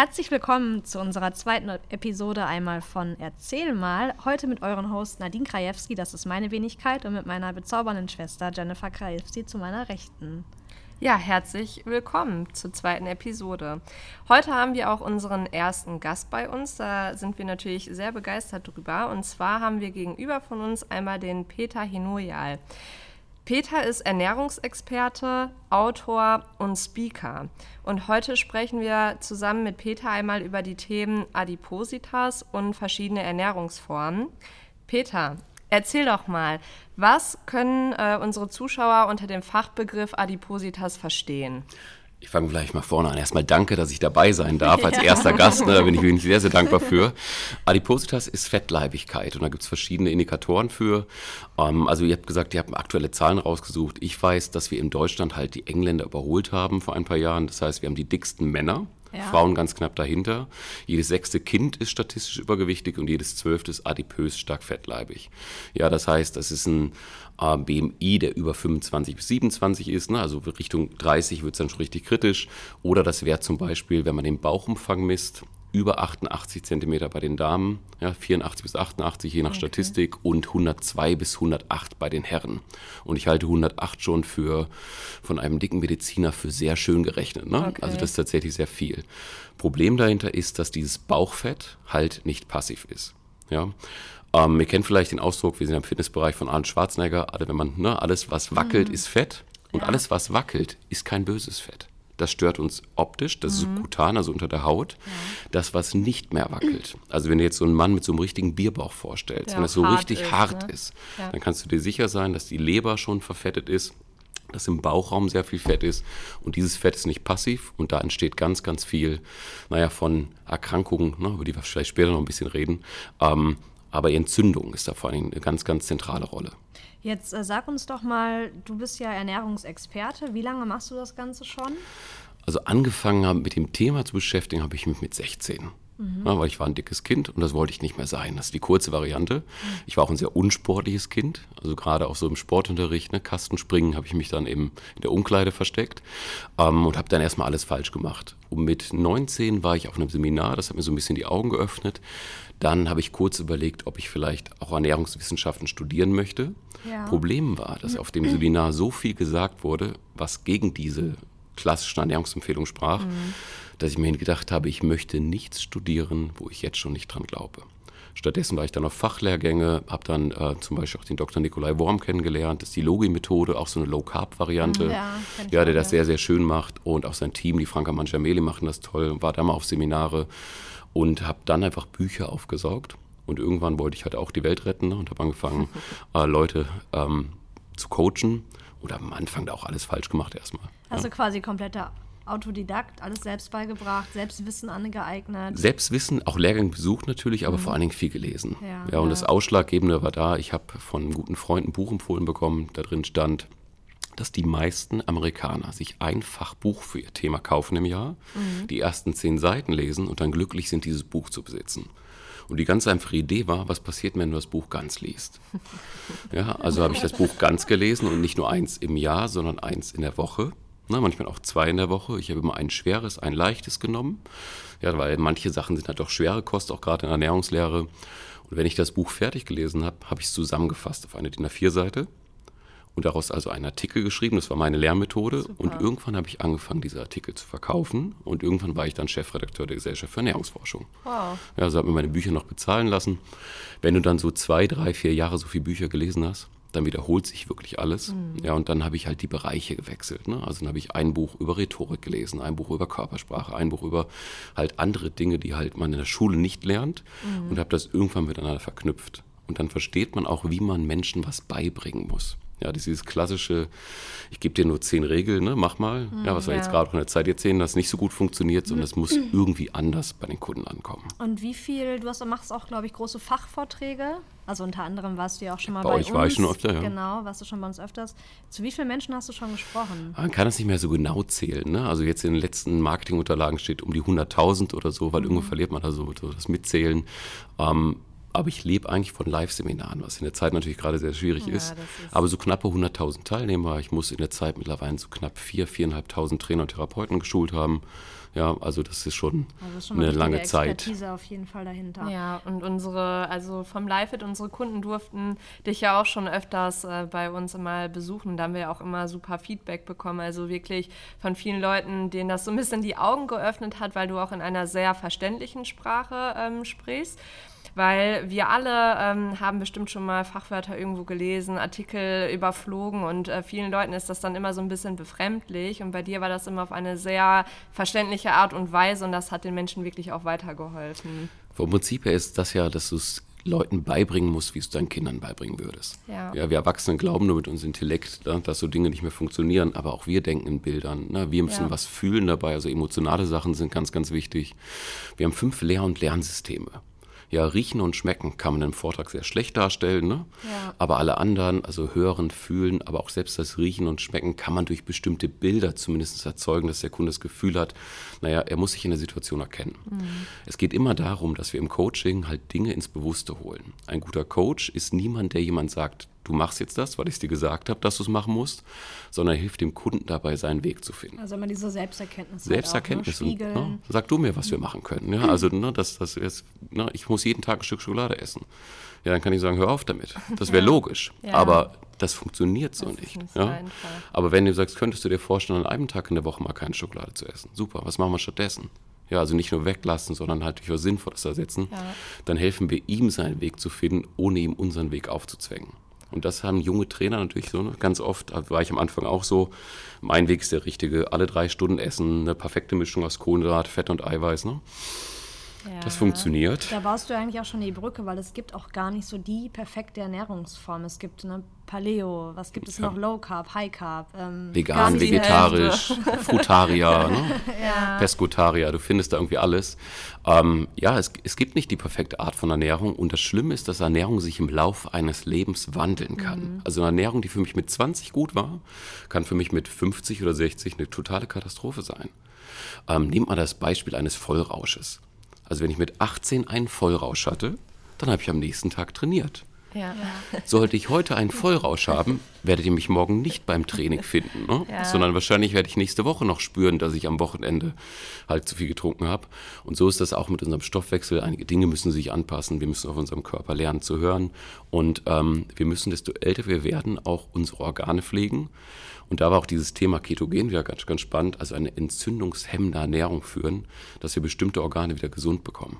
Herzlich willkommen zu unserer zweiten Episode einmal von Erzähl mal. Heute mit euren Host Nadine Krajewski, das ist meine Wenigkeit, und mit meiner bezaubernden Schwester Jennifer Krajewski zu meiner Rechten. Ja, herzlich willkommen zur zweiten Episode. Heute haben wir auch unseren ersten Gast bei uns. Da sind wir natürlich sehr begeistert drüber. Und zwar haben wir gegenüber von uns einmal den Peter Hinoyal. Peter ist Ernährungsexperte, Autor und Speaker. Und heute sprechen wir zusammen mit Peter einmal über die Themen Adipositas und verschiedene Ernährungsformen. Peter, erzähl doch mal, was können äh, unsere Zuschauer unter dem Fachbegriff Adipositas verstehen? Ich fange vielleicht mal vorne an. Erstmal danke, dass ich dabei sein darf als erster Gast. Ne? Da bin ich wirklich sehr, sehr dankbar für. Adipositas ist Fettleibigkeit und da gibt es verschiedene Indikatoren für. Ähm, also ihr habt gesagt, ihr habt aktuelle Zahlen rausgesucht. Ich weiß, dass wir in Deutschland halt die Engländer überholt haben vor ein paar Jahren. Das heißt, wir haben die dicksten Männer. Ja. Frauen ganz knapp dahinter. Jedes sechste Kind ist statistisch übergewichtig und jedes zwölfte ist adipös stark fettleibig. Ja, das heißt, das ist ein äh, BMI, der über 25 bis 27 ist, ne? also Richtung 30 wird es dann schon richtig kritisch. Oder das wäre zum Beispiel, wenn man den Bauchumfang misst, über 88 Zentimeter bei den Damen, ja, 84 bis 88 je nach okay. Statistik und 102 bis 108 bei den Herren. Und ich halte 108 schon für von einem dicken Mediziner für sehr schön gerechnet. Ne? Okay. Also das ist tatsächlich sehr viel. Problem dahinter ist, dass dieses Bauchfett halt nicht passiv ist. Ja? Ähm, ihr kennt vielleicht den Ausdruck, wir sind im Fitnessbereich von Arnold Schwarzenegger, also wenn man, ne, alles was wackelt, mhm. ist Fett und ja. alles was wackelt, ist kein böses Fett. Das stört uns optisch, das mhm. ist subkutan, also unter der Haut. Ja. Das, was nicht mehr wackelt. Also wenn du jetzt so einen Mann mit so einem richtigen Bierbauch vorstellst, ja, wenn das so richtig ist, hart ne? ist, dann kannst du dir sicher sein, dass die Leber schon verfettet ist dass im Bauchraum sehr viel Fett ist und dieses Fett ist nicht passiv und da entsteht ganz, ganz viel, naja, von Erkrankungen, ne, über die wir vielleicht später noch ein bisschen reden, ähm, aber Entzündung ist da vor allem eine ganz, ganz zentrale Rolle. Jetzt äh, sag uns doch mal, du bist ja Ernährungsexperte. Wie lange machst du das Ganze schon? Also angefangen haben mit dem Thema zu beschäftigen, habe ich mich mit 16. Mhm. Ja, weil ich war ein dickes Kind und das wollte ich nicht mehr sein. Das ist die kurze Variante. Mhm. Ich war auch ein sehr unsportliches Kind. Also gerade auch so im Sportunterricht, ne, Kastenspringen, habe ich mich dann eben in der Umkleide versteckt ähm, und habe dann erstmal alles falsch gemacht. Und mit 19 war ich auf einem Seminar, das hat mir so ein bisschen die Augen geöffnet. Dann habe ich kurz überlegt, ob ich vielleicht auch Ernährungswissenschaften studieren möchte. Ja. Problem war, dass auf dem Seminar so viel gesagt wurde, was gegen diese klassischen Ernährungsempfehlungen sprach, mhm. dass ich mir gedacht habe, ich möchte nichts studieren, wo ich jetzt schon nicht dran glaube. Stattdessen war ich dann auf Fachlehrgänge, habe dann äh, zum Beispiel auch den Dr. Nikolai Worm kennengelernt. Das ist die Logi-Methode, auch so eine Low-Carb-Variante, ja, ja, der das sehr, sehr schön macht. Und auch sein Team, die Franka Mangiameli, machen das toll. War da mal auf Seminare und habe dann einfach Bücher aufgesaugt. Und irgendwann wollte ich halt auch die Welt retten ne, und habe angefangen, äh, Leute ähm, zu coachen. Oder am Anfang da auch alles falsch gemacht erstmal. Also ja. quasi kompletter Autodidakt, alles selbst beigebracht, Selbstwissen angeeignet. Selbstwissen, auch Lehrgang besucht natürlich, aber mhm. vor allen Dingen viel gelesen. Ja, ja und ja. das Ausschlaggebende war da, ich habe von einem guten Freund ein Buch empfohlen bekommen, da drin stand, dass die meisten Amerikaner sich ein Fachbuch für ihr Thema kaufen im Jahr, mhm. die ersten zehn Seiten lesen und dann glücklich sind, dieses Buch zu besitzen. Und die ganz einfache Idee war, was passiert, wenn du das Buch ganz liest? Ja, also habe ich das Buch ganz gelesen und nicht nur eins im Jahr, sondern eins in der Woche. Na, manchmal auch zwei in der Woche. Ich habe immer ein schweres, ein leichtes genommen. Ja, weil manche Sachen sind halt doch schwere Kost, auch gerade in der Ernährungslehre. Und wenn ich das Buch fertig gelesen habe, habe ich es zusammengefasst auf eine DIN A4-Seite und daraus also einen Artikel geschrieben. Das war meine Lehrmethode. Super. Und irgendwann habe ich angefangen, diese Artikel zu verkaufen. Und irgendwann war ich dann Chefredakteur der Gesellschaft für Ernährungsforschung. Wow. Ja, also habe mir meine Bücher noch bezahlen lassen. Wenn du dann so zwei, drei, vier Jahre so viele Bücher gelesen hast, dann wiederholt sich wirklich alles. Mhm. Ja, und dann habe ich halt die Bereiche gewechselt. Ne? Also dann habe ich ein Buch über Rhetorik gelesen, ein Buch über Körpersprache, ein Buch über halt andere Dinge, die halt man in der Schule nicht lernt mhm. und habe das irgendwann miteinander verknüpft. Und dann versteht man auch, wie man Menschen was beibringen muss. Ja, dieses klassische, ich gebe dir nur zehn Regeln, ne, mach mal. Mhm, ja, was wir ja. jetzt gerade von der Zeit erzählen, das nicht so gut funktioniert, sondern es muss irgendwie anders bei den Kunden ankommen. Und wie viel, du hast, machst auch, glaube ich, große Fachvorträge. Also unter anderem warst du ja auch schon mal bei, bei uns. war ich schon öfter, ja. Genau, warst du schon bei uns öfters. Zu wie vielen Menschen hast du schon gesprochen? Man kann das nicht mehr so genau zählen. Ne? Also jetzt in den letzten Marketingunterlagen steht um die 100.000 oder so, weil mhm. irgendwo verliert man da so, so das Mitzählen. Ähm, aber ich lebe eigentlich von Live-Seminaren, was in der Zeit natürlich gerade sehr schwierig ja, ist. ist. Aber so knappe 100.000 Teilnehmer. Ich muss in der Zeit mittlerweile so knapp 4.000, 4.500 Trainer und Therapeuten geschult haben. Ja, also das ist schon, Also schon eine lange Zeit. Expertise auf jeden Fall dahinter. Ja, und unsere, also vom LiveFit, unsere Kunden durften dich ja auch schon öfters äh, bei uns mal besuchen. Da haben wir ja auch immer super Feedback bekommen. Also wirklich von vielen Leuten, denen das so ein bisschen die Augen geöffnet hat, weil du auch in einer sehr verständlichen Sprache ähm, sprichst. Weil wir alle ähm, haben bestimmt schon mal Fachwörter irgendwo gelesen, Artikel überflogen und äh, vielen Leuten ist das dann immer so ein bisschen befremdlich. Und bei dir war das immer auf eine sehr verständliche Art und Weise und das hat den Menschen wirklich auch weitergeholfen. Vom Prinzip her ist das ja, dass du es Leuten beibringen musst, wie du es deinen Kindern beibringen würdest. Ja. ja wir Erwachsenen glauben nur mit unserem Intellekt, ne, dass so Dinge nicht mehr funktionieren, aber auch wir denken in Bildern. Ne? Wir müssen Ja. was fühlen dabei, also emotionale Sachen sind ganz, ganz wichtig. Wir haben fünf Lehr- und Lernsysteme. Ja, riechen und schmecken kann man im Vortrag sehr schlecht darstellen, ne? Ja. aber alle anderen, also hören, fühlen, aber auch selbst das Riechen und Schmecken kann man durch bestimmte Bilder zumindest erzeugen, dass der Kunde das Gefühl hat, naja, er muss sich in der Situation erkennen. Es geht immer darum, dass wir im Coaching halt Dinge ins Bewusste holen. Ein guter Coach ist niemand, der jemand sagt, du machst jetzt das, weil ich es dir gesagt habe, dass du es machen musst, sondern er hilft dem Kunden dabei, seinen Weg zu finden. Also immer diese Selbsterkenntnis. Selbsterkenntnis. Halt Und, auch, ne? Spiegeln. ne, sag du mir, was wir machen können. Ja, also, ne, das, das jetzt, ne, ich muss jeden Tag ein Stück Schokolade essen. Ja, dann kann ich sagen, hör auf damit. Das wäre logisch. Ja. Aber das funktioniert so Das ist nicht. nicht so ja? Aber wenn du sagst, könntest du dir vorstellen, an einem Tag in der Woche mal keine Schokolade zu essen. Super, was machen wir stattdessen? Ja, also nicht nur weglassen, sondern halt durch was Sinnvolles ersetzen. Ja. Dann helfen wir ihm, seinen Weg zu finden, ohne ihm unseren Weg aufzuzwängen. Und das haben junge Trainer natürlich so. Ne? Ganz oft war ich am Anfang auch so. Mein Weg ist der richtige. Alle drei Stunden essen, eine perfekte Mischung aus Kohlenhydrat, Fett und Eiweiß. Ne? Das Ja. funktioniert. Da baust du eigentlich auch schon die Brücke, weil es gibt auch gar nicht so die perfekte Ernährungsform. Es gibt ne, Paleo, was gibt es Ja. noch? Low Carb, High Carb. Ähm, Vegan, vegetarisch, Frutarier, ne? Peskotarier, du findest da irgendwie alles. Ähm, ja, es, es gibt nicht die perfekte Art von Ernährung und das Schlimme ist, dass Ernährung sich im Laufe eines Lebens wandeln kann. Also eine Ernährung, die für mich mit 20 gut war, kann für mich mit 50 oder 60 eine totale Katastrophe sein. Ähm, nehmt mal das Beispiel eines Vollrausches. Also wenn ich mit 18 einen Vollrausch hatte, dann habe ich am nächsten Tag trainiert. Ja. Sollte ich heute einen Vollrausch haben, werdet ihr mich morgen nicht beim Training finden, ne? Ja. sondern wahrscheinlich werde ich nächste Woche noch spüren, dass ich am Wochenende halt zu viel getrunken habe. Und so ist das auch mit unserem Stoffwechsel. Einige Dinge müssen sich anpassen. Wir müssen auf unserem Körper lernen zu hören. Und ähm, wir müssen, desto älter wir werden, auch unsere Organe pflegen. Und da war auch dieses Thema Ketogen wieder ganz, ganz spannend, also eine entzündungshemmende Ernährung führen, dass wir bestimmte Organe wieder gesund bekommen.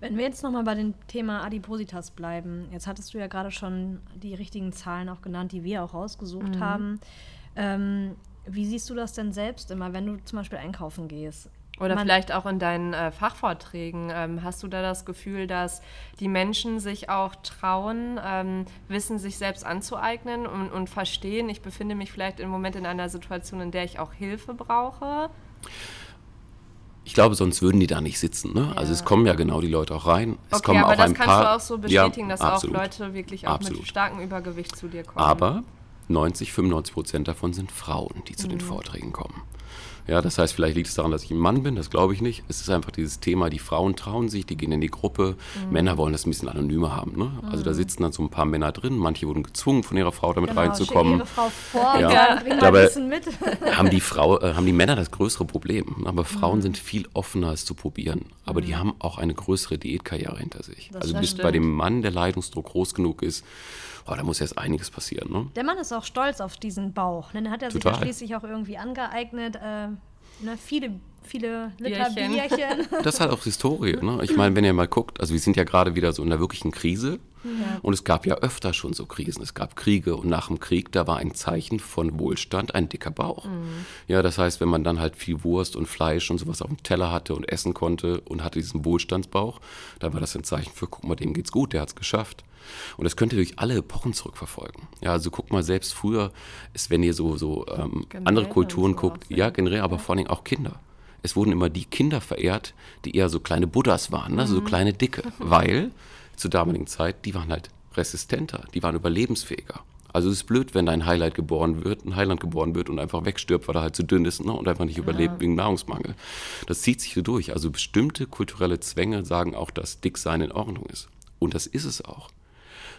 Wenn wir jetzt nochmal bei dem Thema Adipositas bleiben, jetzt hattest du ja gerade schon die richtigen Zahlen auch genannt, die wir auch rausgesucht haben. Ähm, wie siehst du das denn selbst immer, wenn du zum Beispiel einkaufen gehst? Oder Man- vielleicht auch in deinen äh, Fachvorträgen. Ähm, hast du da das Gefühl, dass die Menschen sich auch trauen, ähm, Wissen sich selbst anzueignen und, und verstehen, ich befinde mich vielleicht im Moment in einer Situation, in der ich auch Hilfe brauche? Ich glaube, sonst würden die da nicht sitzen. Ne? Also es kommen ja genau die Leute auch rein. Es Okay, kommen aber auch das ein kannst paar, du auch so bestätigen, ja, dass auch absolut. Leute wirklich auch Absolut. mit starkem Übergewicht zu dir kommen. Aber 90, 95 Prozent davon sind Frauen, die zu den Vorträgen kommen. Ja, das heißt, vielleicht liegt es daran, dass ich ein Mann bin, das glaube ich nicht. Es ist einfach dieses Thema, die Frauen trauen sich, die gehen in die Gruppe. Männer wollen das ein bisschen anonymer haben. Ne? Also da sitzen dann so ein paar Männer drin, manche wurden gezwungen, von ihrer Frau damit Genau, reinzukommen. ihre Frau vor Ja. mal Dabei- haben die Frau, äh, haben die Männer das größere Problem. Aber Frauen sind viel offener, es zu probieren. Aber die haben auch eine größere Diätkarriere hinter sich. Das also bis stimmt. bei dem Mann der Leidensdruck groß genug ist, oh, da muss erst einiges passieren. Ne? Der Mann ist auch stolz auf diesen Bauch. Ne? Den hat er sich ja Total. schließlich auch irgendwie angeeignet. Äh, ne? Viele, viele Liter Bierchen. Bierchen. Das hat auch Historie. Ne? Ich meine, wenn ihr mal guckt, also wir sind ja gerade wieder so in einer wirklichen Krise. Und es gab ja öfter schon so Krisen. Es gab Kriege und nach dem Krieg, da war ein Zeichen von Wohlstand ein dicker Bauch. Ja, das heißt, wenn man dann halt viel Wurst und Fleisch und sowas auf dem Teller hatte und essen konnte und hatte diesen Wohlstandsbauch, dann war das ein Zeichen für, guck mal, dem geht's gut, der hat's geschafft. Und das könnt ihr durch alle Epochen zurückverfolgen. Ja, also guck mal, selbst früher ist, wenn ihr so, so ähm, andere Kulturen so guckt, ja. ja, generell, aber vor allem auch Kinder. Es wurden immer die Kinder verehrt, die eher so kleine Buddhas waren, ne? also so kleine Dicke, weil zur damaligen Zeit, die waren halt resistenter, die waren überlebensfähiger. Also es ist blöd, wenn ein Highlight geboren wird, ein Highland geboren wird und einfach wegstirbt, weil er halt zu dünn ist ne? und einfach nicht überlebt wegen Nahrungsmangel. Das zieht sich so durch. Also bestimmte kulturelle Zwänge sagen auch, dass Dicksein in Ordnung ist. Und das ist es auch.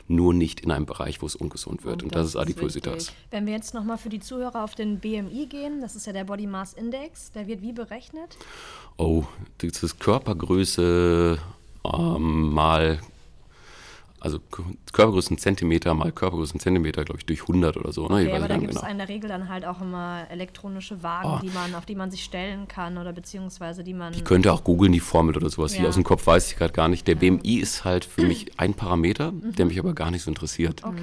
Nur nicht in einem Bereich, wo es ungesund wird. Und, und das, das, ist Adipositas. Wichtig. Wenn wir jetzt nochmal für die Zuhörer auf den BMI gehen, das ist ja der Body Mass Index, der wird wie berechnet? Oh, das ist Körpergröße ähm, mal also Körpergröße ein Zentimeter mal Körpergröße ein Zentimeter, glaube ich, durch 100 oder so. Ne? Okay, aber da gibt es genau. in der Regel dann halt auch immer elektronische Wagen, oh. die man, auf die man sich stellen kann oder beziehungsweise die man. Ich könnte auch googeln, die Formel oder sowas. Ja. Die aus dem Kopf weiß ich gerade gar nicht. Der ja. BMI ist halt für mich ein Parameter, mhm. der mich aber gar nicht so interessiert. Okay.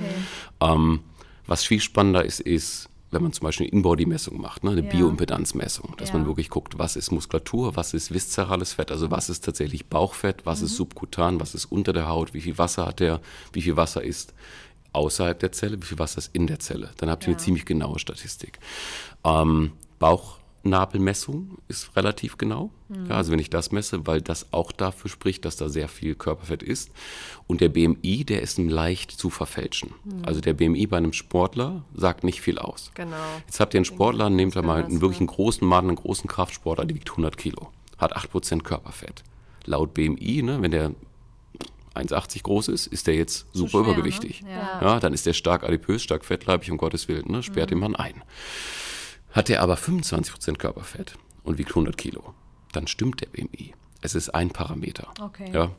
Ähm, was viel spannender ist, ist wenn man zum Beispiel eine In-Body-Messung macht, ne, eine ja. Bioimpedanzmessung, dass ja. man wirklich guckt, was ist Muskulatur, was ist viszerales Fett, also was ist tatsächlich Bauchfett, was mhm. ist subkutan, was ist unter der Haut, wie viel Wasser hat der, wie viel Wasser ist außerhalb der Zelle, wie viel Wasser ist in der Zelle. Dann habt ihr ja. eine ziemlich genaue Statistik. Ähm, Bauch Nabelmessung ist relativ genau. Mhm. Ja, also wenn ich das messe, weil das auch dafür spricht, dass da sehr viel Körperfett ist. Und der BMI, der ist leicht zu verfälschen. Mhm. Also der BMI bei einem Sportler sagt nicht viel aus. Genau. Jetzt habt ihr einen Sportler, nehmt da mal einen wirklich einen großen Mann, einen großen Kraftsportler, der wiegt 100 Kilo, hat 8% Körperfett. Laut BMI, ne, wenn der 1,80 groß ist, ist der jetzt super schwer, übergewichtig. Ne? Ja. ja. dann ist der stark adipös, stark fettleibig, um Gottes Willen, ne, sperrt mhm. den Mann ein. Hat er aber 25% Körperfett und wiegt 100 Kilo, dann stimmt der BMI. Es ist ein Parameter. Okay. Ja,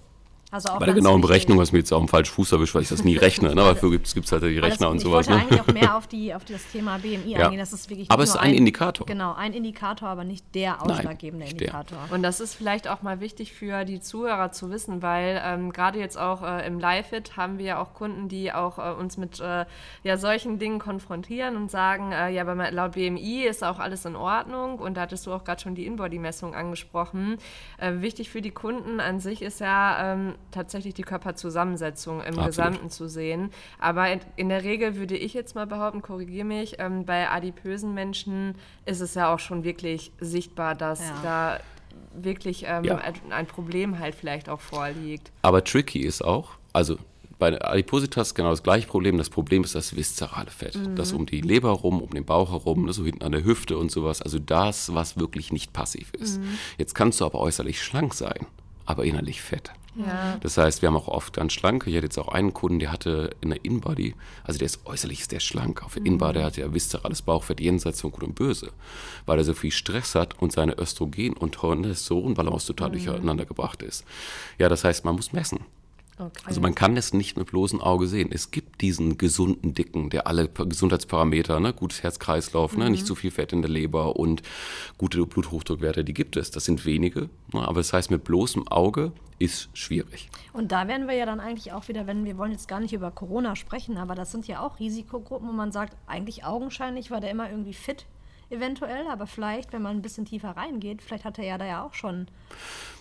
also Bei der genauen Berechnung hast du mir jetzt auch einen falschen Fuß erwischt, weil ich das nie rechne. Ne? Aber dafür gibt es halt die Rechner und sowas. Ich wollte ne? eigentlich auch mehr auf, die, auf das Thema BMI ja. eingehen. Das ist wirklich aber es ist ein, ein, Indikator. Genau, ein Indikator, aber nicht der ausschlaggebende Nein, Indikator. Der. Und das ist vielleicht auch mal wichtig für die Zuhörer zu wissen, weil ähm, gerade jetzt auch äh, im Live-It haben wir ja auch Kunden, die auch äh, uns mit äh, ja, solchen Dingen konfrontieren und sagen, äh, ja, aber laut BMI ist auch alles in Ordnung. Und da hattest du auch gerade schon die In-Body-Messung angesprochen. Äh, wichtig für die Kunden an sich ist ja ähm, tatsächlich die Körper Körperzusammensetzung im Absolut. Gesamten zu sehen. Aber in, in, der Regel würde ich jetzt mal behaupten, korrigiere mich, ähm, bei adipösen Menschen ist es ja auch schon wirklich sichtbar, dass ja. da wirklich ähm, ja. ein Problem halt vielleicht auch vorliegt. Aber tricky ist auch, also bei Adipositas genau das gleiche Problem. Das Problem ist das viszerale Fett. Mhm. Das um die Leber rum, um den Bauch herum, so hinten an der Hüfte und sowas. Also das, was wirklich nicht passiv ist. Mhm. Jetzt kannst du aber äußerlich schlank sein, aber innerlich fett. Ja. Das heißt, wir haben auch oft ganz schlanke. Ich hatte jetzt auch einen Kunden, der hatte in der Inbody, also der ist äußerlich der schlank. Auf der mhm. Inbody, hat ja viszerales Bauchfett jenseits von Gut und Böse, weil er so viel Stress hat und seine Östrogen- und Testosteronbalance total mhm. durcheinander gebracht ist. Ja, das heißt, man muss messen. Okay. Also man kann es nicht mit bloßem Auge sehen. Es gibt diesen gesunden Dicken, der alle Gesundheitsparameter, ne, gutes Herz-Kreislauf, mhm. ne, nicht mhm. zu viel Fett in der Leber und gute Bluthochdruckwerte, die gibt es. Das sind wenige, ne, aber das heißt mit bloßem Auge ist schwierig. Und da werden wir ja dann eigentlich auch wieder, wenn wir wollen jetzt gar nicht über Corona sprechen, aber das sind ja auch Risikogruppen, wo man sagt, eigentlich augenscheinlich war der immer irgendwie fit eventuell, aber vielleicht, wenn man ein bisschen tiefer reingeht, vielleicht hat er ja da ja auch schon.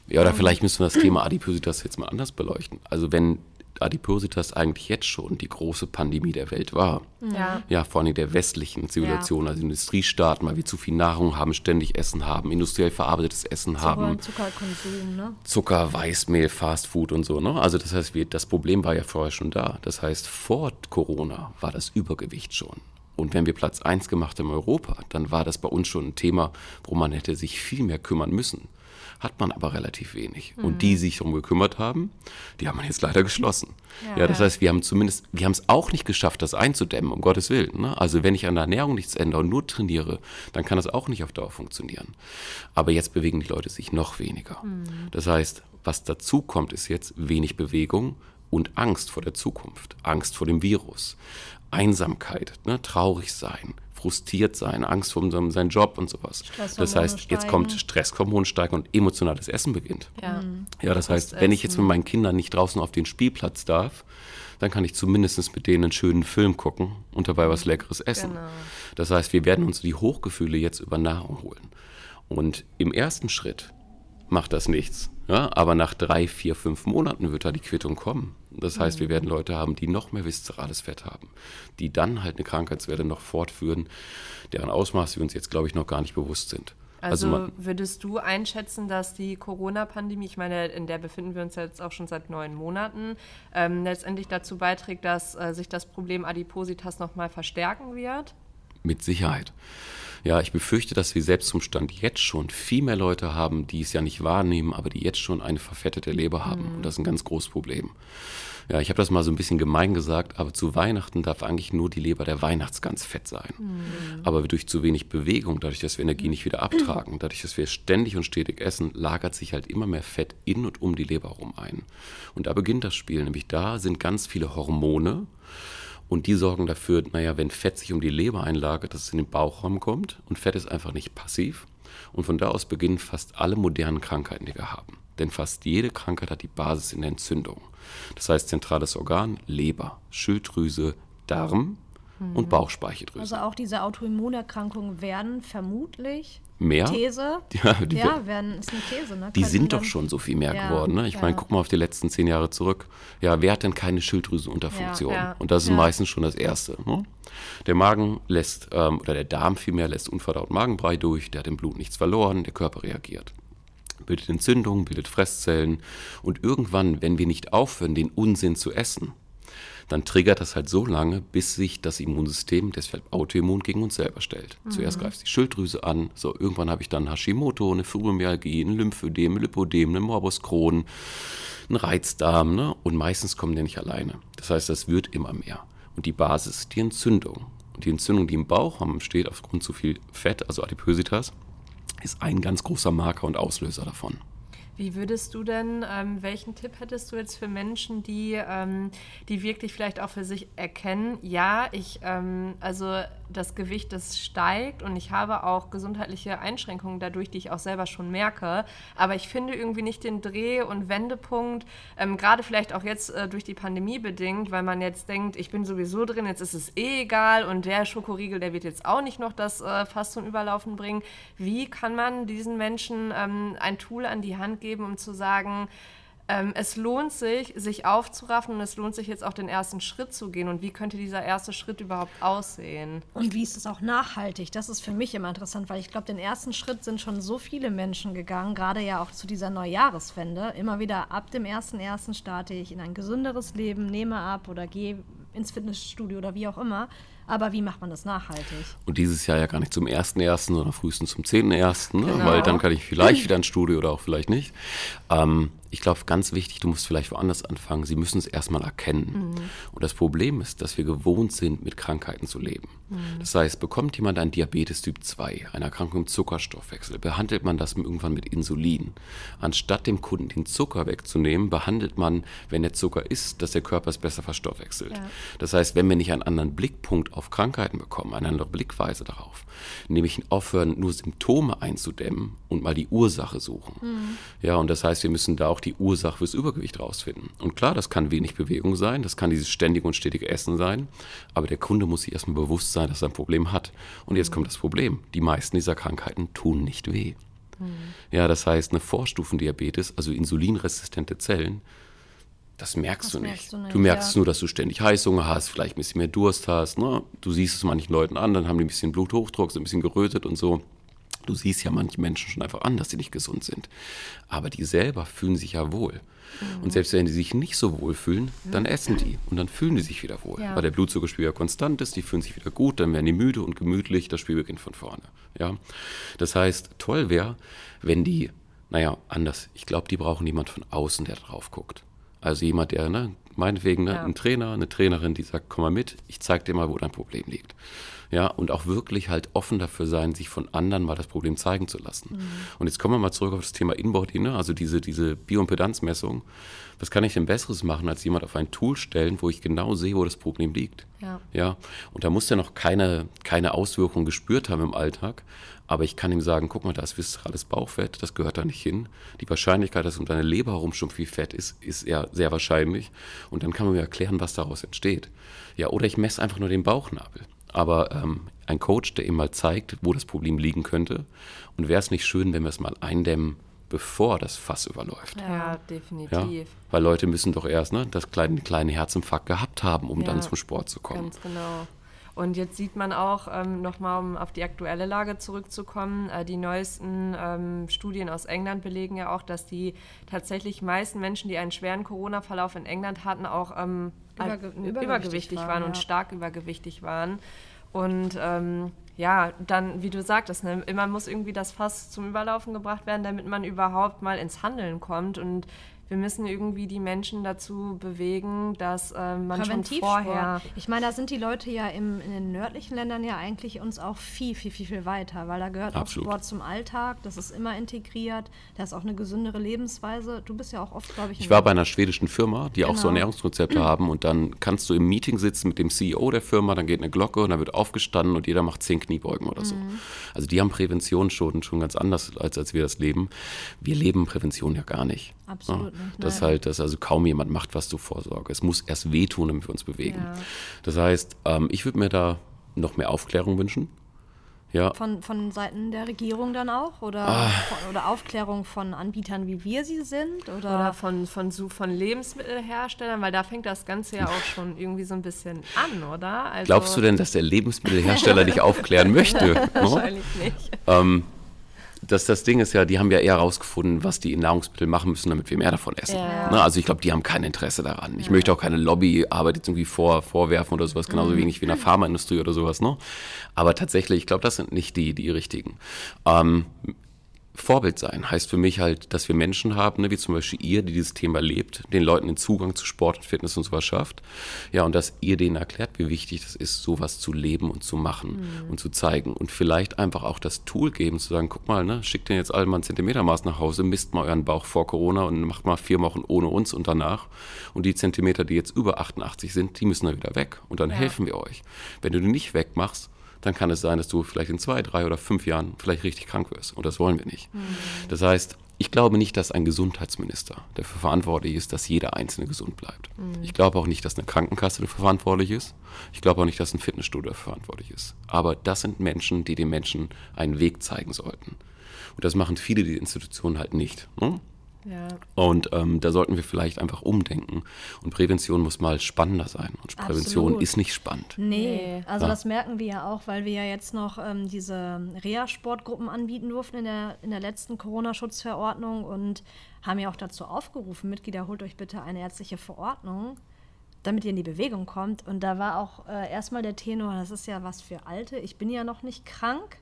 Ja, oder vielleicht müssen wir das Thema Adipositas jetzt mal anders beleuchten. Also wenn Adipositas eigentlich jetzt schon die große Pandemie der Welt war. Ja, ja vor allem der westlichen Zivilisation, ja. also Industriestaaten, weil wir zu viel Nahrung haben, ständig Essen haben, industriell verarbeitetes Essen Zucker haben. Zuckerkonsum, ne? Zucker, Weißmehl, Fastfood und so. Ne? Also das heißt, wir, das Problem war ja vorher schon da. Das heißt, vor Corona war das Übergewicht schon. Und wenn wir Platz 1 gemacht haben in Europa, dann war das bei uns schon ein Thema, wo man hätte sich viel mehr kümmern müssen. Hat man aber relativ wenig. Mhm. Und die, die sich darum gekümmert haben, die haben man jetzt leider geschlossen. Ja, ja das heißt, wir haben zumindest, wir haben es auch nicht geschafft, das einzudämmen, um Gottes Willen. Ne? Also wenn ich an der Ernährung nichts ändere und nur trainiere, dann kann das auch nicht auf Dauer funktionieren. Aber jetzt bewegen die Leute sich noch weniger. Mhm. Das heißt, was dazu kommt, ist jetzt wenig Bewegung, und Angst vor der Zukunft, Angst vor dem Virus, Einsamkeit, ne, traurig sein, frustriert sein, Angst vor seinem Job und sowas. Das heißt, steigen. jetzt kommt Stresshormon steigen und emotionales Essen beginnt. Ja, ja das heißt, wenn ich jetzt mit meinen Kindern nicht draußen auf den Spielplatz darf, dann kann ich zumindest mit denen einen schönen Film gucken und dabei was Leckeres essen. Genau. Das heißt, wir werden uns die Hochgefühle jetzt über Nahrung holen. Und im ersten Schritt macht das nichts. Ja, aber nach drei, vier, fünf Monaten wird da die Quittung kommen. Das heißt, wir werden Leute haben, die noch mehr viszerales Fett haben, die dann halt eine Krankheitswelle noch fortführen, deren Ausmaße wir uns jetzt, glaube ich, noch gar nicht bewusst sind. Also, also würdest du einschätzen, dass die Corona-Pandemie, ich meine, in der befinden wir uns jetzt auch schon seit neun Monaten, ähm, letztendlich dazu beiträgt, dass äh, sich das Problem Adipositas nochmal verstärken wird? Mit Sicherheit. Ja, ich befürchte, dass wir selbst zum Stand jetzt schon viel mehr Leute haben, die es ja nicht wahrnehmen, aber die jetzt schon eine verfettete Leber haben. Mhm. Und das ist ein ganz großes Problem. Ja, ich habe das mal so ein bisschen gemein gesagt, aber zu Weihnachten darf eigentlich nur die Leber der Weihnachtsgans fett sein. Mhm. Aber durch zu wenig Bewegung, dadurch, dass wir Energie nicht wieder abtragen, dadurch, dass wir ständig und stetig essen, lagert sich halt immer mehr Fett in und um die Leber herum ein. Und da beginnt das Spiel, nämlich da sind ganz viele Hormone, und die sorgen dafür, naja, wenn Fett sich um die Leber einlagert, dass es in den Bauchraum kommt. Und Fett ist einfach nicht passiv. Und von da aus beginnen fast alle modernen Krankheiten, die wir haben. Denn fast jede Krankheit hat die Basis in der Entzündung. Das heißt, zentrales Organ, Leber, Schilddrüse, Darm und Bauchspeicheldrüse. Also auch diese Autoimmunerkrankungen werden vermutlich mehr. These. Ja, die, ja werden, ist eine These. Ne? die sind doch schon so viel mehr ja, geworden. Ne? Ich ja. meine, guck mal auf die letzten zehn Jahre zurück. Ja, wer hat denn keine Schilddrüsenunterfunktion? Ja, Und das ist meistens schon das Erste. Ne? Der Magen lässt, ähm, oder der Darm vielmehr lässt unverdaut Magenbrei durch, der hat im Blut nichts verloren, der Körper reagiert bildet Entzündungen, bildet Fresszellen und irgendwann, wenn wir nicht aufhören, den Unsinn zu essen, dann triggert das halt so lange, bis sich das Immunsystem, deshalb Autoimmun, gegen uns selber stellt. Mhm. Zuerst greift die Schilddrüse an, so irgendwann habe ich dann Hashimoto, eine Fibromyalgie, ein Lymphödem, ein Lipodem, ein Morbus Crohn, ein Reizdarm ne? und meistens kommen die nicht alleine. Das heißt, das wird immer mehr. Und die Basis ist die Entzündung. Und die Entzündung, die im Bauch haben, steht aufgrund zu viel Fett, also Adipositas, ist ein ganz großer Marker und Auslöser davon. Wie würdest du denn, ähm, welchen Tipp hättest du jetzt für Menschen, die, ähm, die wirklich vielleicht auch für sich erkennen, ja, ich, ähm, also das Gewicht, das steigt und ich habe auch gesundheitliche Einschränkungen dadurch, die ich auch selber schon merke, aber ich finde irgendwie nicht den Dreh- und Wendepunkt, ähm, gerade vielleicht auch jetzt äh, durch die Pandemie bedingt, weil man jetzt denkt, ich bin sowieso drin, jetzt ist es eh egal und der Schokoriegel, der wird jetzt auch nicht noch das äh, Fass zum Überlaufen bringen. Wie kann man diesen Menschen ähm, ein Tool an die Hand geben, um zu sagen, ähm, es lohnt sich, sich aufzuraffen und es lohnt sich jetzt auch den ersten Schritt zu gehen. Und wie könnte dieser erste Schritt überhaupt aussehen? Und wie ist es auch nachhaltig? Das ist für mich immer interessant, weil ich glaube, den ersten Schritt sind schon so viele Menschen gegangen, gerade ja auch zu dieser Neujahreswende. Immer wieder ab dem 1.1. starte ich in ein gesünderes Leben, nehme ab oder gehe ins Fitnessstudio oder wie auch immer. Aber wie macht man das nachhaltig? Und dieses Jahr ja gar nicht zum 1.1., sondern frühestens zum 10.1., ne? genau. weil dann kann ich vielleicht wieder ins Studio oder auch vielleicht nicht. Ähm, ich glaube, ganz wichtig, du musst vielleicht woanders anfangen. Sie müssen es erstmal erkennen. Mhm. Und das Problem ist, dass wir gewohnt sind, mit Krankheiten zu leben. Mhm. Das heißt, bekommt jemand einen Diabetes Typ 2, eine Erkrankung im Zuckerstoffwechsel, behandelt man das irgendwann mit Insulin. Anstatt dem Kunden den Zucker wegzunehmen, behandelt man, wenn der Zucker ist, dass der Körper es besser verstoffwechselt. Ja. Das heißt, wenn wir nicht einen anderen Blickpunkt auf Krankheiten bekommen, eine andere Blickweise darauf, nämlich aufhören, nur Symptome einzudämmen und mal die Ursache suchen. Mhm. Ja, und das heißt, wir müssen da auch die Ursache fürs Übergewicht rausfinden. Und klar, das kann wenig Bewegung sein, das kann dieses ständige und stetige Essen sein, aber der Kunde muss sich erstmal bewusst sein, dass er ein Problem hat. Und jetzt kommt das Problem. Die meisten dieser Krankheiten tun nicht weh. Mhm. Ja, das heißt, eine Vorstufendiabetes, also insulinresistente Zellen, das merkst, das du, merkst nicht. du, nicht. du merkst ja. nur, dass du ständig Heißhunger hast, vielleicht ein bisschen mehr Durst hast. Ne? Du siehst es manchen Leuten an, dann haben die ein bisschen Bluthochdruck, sind ein bisschen gerötet und so. Du siehst ja manche Menschen schon einfach an, dass sie nicht gesund sind. Aber die selber fühlen sich ja wohl. Mhm. Und selbst wenn die sich nicht so wohl fühlen, dann essen die und dann fühlen die sich wieder wohl. Ja. Weil der Blutzuckerspiegel konstant ist, die fühlen sich wieder gut, dann werden die müde und gemütlich, das Spiel beginnt von vorne. Ja? Das heißt, toll wäre, wenn die, naja, anders, ich glaube, die brauchen jemand von außen, der drauf guckt. Also jemand, der, ne, meinetwegen ne, ja. ein Trainer, eine Trainerin, die sagt, komm mal mit, ich zeig dir mal, wo dein Problem liegt. Ja, und auch wirklich halt offen dafür sein, sich von anderen mal das Problem zeigen zu lassen. Mhm. Und jetzt kommen wir mal zurück auf das Thema Inbody, ne? also diese, diese Bioimpedanzmessung. Was kann ich denn Besseres machen, als jemand auf ein Tool stellen, wo ich genau sehe, wo das Problem liegt? Ja. ja? Und da muss der noch keine, keine Auswirkungen gespürt haben im Alltag. Aber ich kann ihm sagen, guck mal, da ist viszerales Bauchfett, das gehört da nicht hin. Die Wahrscheinlichkeit, dass um deine Leber herum schon viel Fett ist, ist ja sehr wahrscheinlich. Und dann kann man mir erklären, was daraus entsteht. Ja, oder ich messe einfach nur den Bauchnabel aber ähm, ein Coach, der ihm mal zeigt, wo das Problem liegen könnte. Und wäre es nicht schön, wenn wir es mal eindämmen, bevor das Fass überläuft. Ja, definitiv. Ja? Weil Leute müssen doch erst ne, das kleine, kleine Herzinfarkt gehabt haben, um ja, dann zum Sport zu kommen. Ganz genau. Und jetzt sieht man auch, ähm, nochmal um auf die aktuelle Lage zurückzukommen, äh, die neuesten ähm, Studien aus England belegen ja auch, dass die tatsächlich meisten Menschen, die einen schweren Corona-Verlauf in England hatten, auch ähm, Überge übergewichtig, übergewichtig, waren, waren ja. und stark übergewichtig waren. Und ähm, ja, dann, wie du sagtest, ne, man muss irgendwie das Fass zum Überlaufen gebracht werden, damit man überhaupt mal ins Handeln kommt. Und wir müssen irgendwie die Menschen dazu bewegen, dass äh, man schon vorher. Ich meine, da sind die Leute ja im, in den nördlichen Ländern ja eigentlich uns auch viel, viel, viel, viel weiter, weil da gehört Absolut. auch Sport zum Alltag, das ist immer integriert, da ist auch eine gesündere Lebensweise. Du bist ja auch oft, glaube ich. Ich war bei einer schwedischen Firma, die genau. auch so genau. Ernährungskonzepte haben und dann kannst du im Meeting sitzen mit dem CEO der Firma, dann geht eine Glocke und dann wird aufgestanden und jeder macht zehn Kniebeugen oder so. Mhm. Also die haben Prävention schon, schon ganz anders, als, als wir das leben. Wir leben Prävention ja gar nicht. Absolut ja, nicht. Das halt, dass also kaum jemand macht was zur Vorsorge. Es muss erst wehtun, damit wir uns bewegen. Ja. Das heißt, ähm, ich würde mir da noch mehr Aufklärung wünschen. Ja. Von, von Seiten der Regierung dann auch? Oder, ah. von, oder Aufklärung von Anbietern, wie wir sie sind? Oder, oder von, von, von Lebensmittelherstellern, weil da fängt das Ganze ja auch schon irgendwie so ein bisschen an, oder? Also Glaubst du denn, dass der Lebensmittelhersteller dich aufklären möchte? Wahrscheinlich nicht. Ähm, das, das Ding ist ja, die haben ja eher herausgefunden, was die in Nahrungsmitteln machen müssen, damit wir mehr davon essen. Ja. Ne? Also ich glaube, die haben kein Interesse daran. Ich ja. möchte auch keine Lobbyarbeit jetzt irgendwie vor, vorwerfen oder sowas, genauso mhm. wenig wie in der Pharmaindustrie oder sowas. Ne? Aber tatsächlich, ich glaube, das sind nicht die, die richtigen. Ähm, Vorbild sein heißt für mich halt, dass wir Menschen haben, ne, wie zum Beispiel ihr, die dieses Thema lebt, den Leuten den Zugang zu Sport und Fitness und sowas schafft. Ja, und dass ihr denen erklärt, wie wichtig das ist, sowas zu leben und zu machen mhm. und zu zeigen. Und vielleicht einfach auch das Tool geben, zu sagen, guck mal, ne, schickt den jetzt alle mal ein Zentimetermaß nach Hause, misst mal euren Bauch vor Corona und macht mal vier Wochen ohne uns und danach. Und die Zentimeter, die jetzt über 88 sind, die müssen dann wieder weg. Und dann ja. helfen wir euch. Wenn du die nicht wegmachst, dann kann es sein, dass du vielleicht in zwei, drei oder fünf Jahren vielleicht richtig krank wirst. Und das wollen wir nicht. Mhm. Das heißt, ich glaube nicht, dass ein Gesundheitsminister dafür verantwortlich ist, dass jeder Einzelne gesund bleibt. Mhm. Ich glaube auch nicht, dass eine Krankenkasse dafür verantwortlich ist. Ich glaube auch nicht, dass ein Fitnessstudio dafür verantwortlich ist. Aber das sind Menschen, die den Menschen einen Weg zeigen sollten. Und das machen viele die Institutionen halt nicht. Ne? Ja. Und ähm, da sollten wir vielleicht einfach umdenken. Und Prävention muss mal spannender sein. Und Prävention Absolut. ist nicht spannend. Nee, also ja. das merken wir ja auch, weil wir ja jetzt noch ähm, diese Reha-Sportgruppen anbieten durften in der, in der letzten Corona-Schutzverordnung und haben ja auch dazu aufgerufen, Mitglieder, holt euch bitte eine ärztliche Verordnung damit ihr in die Bewegung kommt. Und da war auch äh, erstmal der Tenor, das ist ja was für Alte. Ich bin ja noch nicht krank.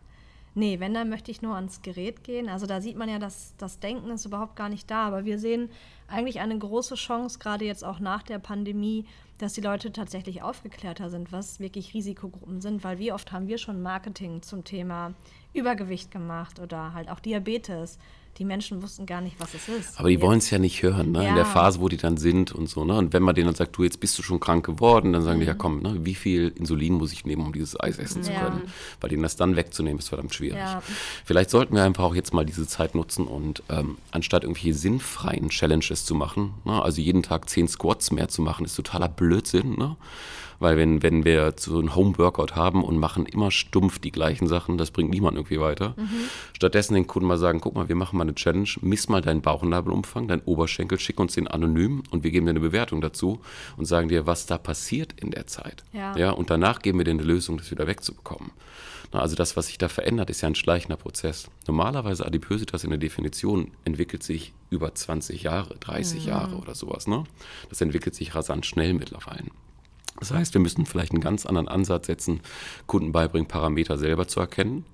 Nee, wenn, dann möchte ich nur ans Gerät gehen. Also da sieht man ja, dass das Denken ist überhaupt gar nicht da. Aber wir sehen eigentlich eine große Chance, gerade jetzt auch nach der Pandemie, dass die Leute tatsächlich aufgeklärter sind, was wirklich Risikogruppen sind. Weil wie oft haben wir schon Marketing zum Thema Übergewicht gemacht oder halt auch Diabetes die Menschen wussten gar nicht, was es ist. Aber die wollen es ja nicht hören, ne? Ja. in der Phase, wo die dann sind und so. Ne? Und wenn man denen dann sagt, du, jetzt bist du schon krank geworden, dann sagen mhm. die, ja mhm. komm, ne? wie viel Insulin muss ich nehmen, um dieses Eis essen zu können? Weil denen das dann wegzunehmen, ist verdammt schwierig. Ja. Vielleicht sollten wir einfach auch jetzt mal diese Zeit nutzen und ähm, anstatt irgendwelche sinnfreien Challenges zu machen, ne? also jeden Tag zehn Squats mehr zu machen, ist totaler Blödsinn. Ne? Weil wenn, wenn wir so einen Home-Workout haben und machen immer stumpf die gleichen Sachen, das bringt niemand irgendwie weiter. Mhm. Stattdessen den Kunden mal sagen, guck mal, wir machen mal eine Challenge, miss mal deinen Bauchnabelumfang, deinen Oberschenkel, schick uns den anonym und wir geben dir eine Bewertung dazu und sagen dir, was da passiert in der Zeit. Ja. ja und danach geben wir dir eine Lösung, das wieder wegzubekommen. Also das, was sich da verändert, ist ja ein schleichender Prozess. Normalerweise Adipositas in der Definition entwickelt sich über 20 Jahre, 30 mhm. Jahre oder sowas. Ne? Das entwickelt sich rasant schnell mittlerweile. Das heißt, wir müssen vielleicht einen ganz anderen Ansatz setzen, Kunden beibringen, Parameter selber zu erkennen.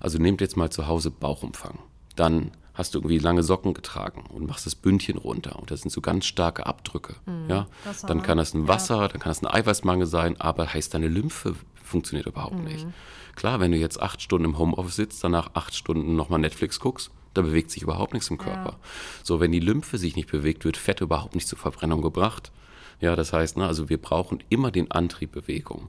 Also nehmt jetzt mal zu Hause Bauchumfang. Dann hast du irgendwie lange Socken getragen und machst das Bündchen runter und das sind so ganz starke Abdrücke. Mhm, ja? Dann kann das ein Wasser, ja. dann kann das ein Eiweißmangel sein, aber heißt deine Lymphe funktioniert überhaupt mhm. nicht. Klar, wenn du jetzt acht Stunden im Homeoffice sitzt, danach acht Stunden nochmal Netflix guckst, da bewegt sich überhaupt nichts im Körper. Ja. So, wenn die Lymphe sich nicht bewegt, wird Fett überhaupt nicht zur Verbrennung gebracht. Ja, das heißt, ne, also wir brauchen immer den Antrieb Bewegung.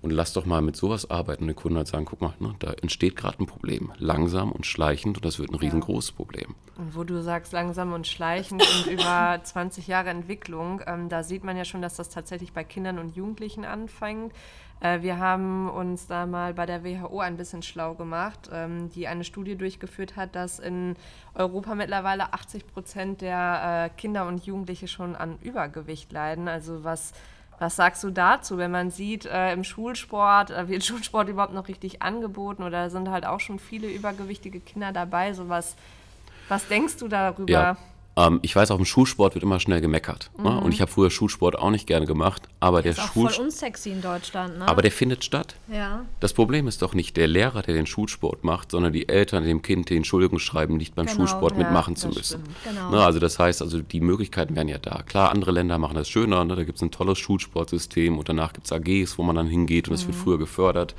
Und lass doch mal mit sowas arbeiten und den Kunden halt sagen, guck mal, ne, da entsteht gerade ein Problem. Langsam und schleichend und das wird ein riesengroßes Problem. Und wo du sagst, langsam und schleichend und über 20 Jahre Entwicklung, ähm, da sieht man ja schon, dass das tatsächlich bei Kindern und Jugendlichen anfängt. Äh, wir haben uns da mal bei der WHO ein bisschen schlau gemacht, ähm, die eine Studie durchgeführt hat, dass in Europa mittlerweile 80 Prozent der äh, Kinder und Jugendliche schon an Übergewicht leiden. Also was was sagst du dazu, wenn man sieht, äh, im Schulsport, wird Schulsport überhaupt noch richtig angeboten oder sind halt auch schon viele übergewichtige Kinder dabei? So was, was denkst du darüber? Ja. Ähm, ich weiß, auf dem Schulsport wird immer schnell gemeckert. Ne? Und ich habe früher Schulsport auch nicht gerne gemacht, aber der Ist auch voll unsexy in Deutschland, ne? aber der findet statt. ja. Das Problem ist doch nicht der Lehrer, der den Schulsport macht, sondern die Eltern, die dem Kind die Entschuldigung schreiben, nicht beim Genau, Schulsport ja, mitmachen zu müssen. Genau. Ne, also das heißt, also die Möglichkeiten wären ja da. Klar, andere Länder machen das schöner, ne? da gibt es ein tolles Schulsportsystem und danach gibt es AGs, wo man dann hingeht und es Mhm. wird früher gefördert.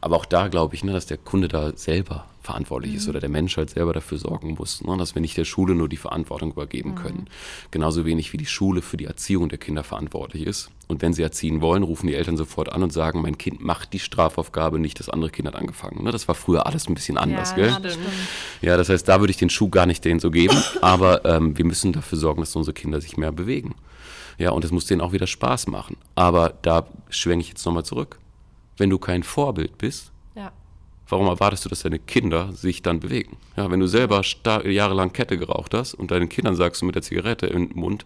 Aber auch da glaube ich, ne, dass der Kunde da selber verantwortlich Mhm. ist oder der Mensch halt selber dafür sorgen muss, ne, dass wir nicht der Schule nur die Verantwortung übergeben Mhm. können. Genauso wenig wie die Schule für die Erziehung der Kinder verantwortlich ist. Und wenn sie erziehen wollen, rufen die Eltern sofort an und sagen, mein Kind macht die Strafaufgabe nicht, das andere Kind hat angefangen. Ne, das war früher alles ein bisschen anders, Ja, gell? ja, das Stimmt. Ja, das heißt, da würde ich den Schuh gar nicht denen so geben, aber ähm, wir müssen dafür sorgen, dass unsere Kinder sich mehr bewegen. Ja, und es muss denen auch wieder Spaß machen. Aber da schwenke ich jetzt nochmal zurück. Wenn du kein Vorbild bist. Warum erwartest du, dass deine Kinder sich dann bewegen? Ja, wenn du selber jahrelang Kette geraucht hast und deinen Kindern sagst du mit der Zigarette im Mund,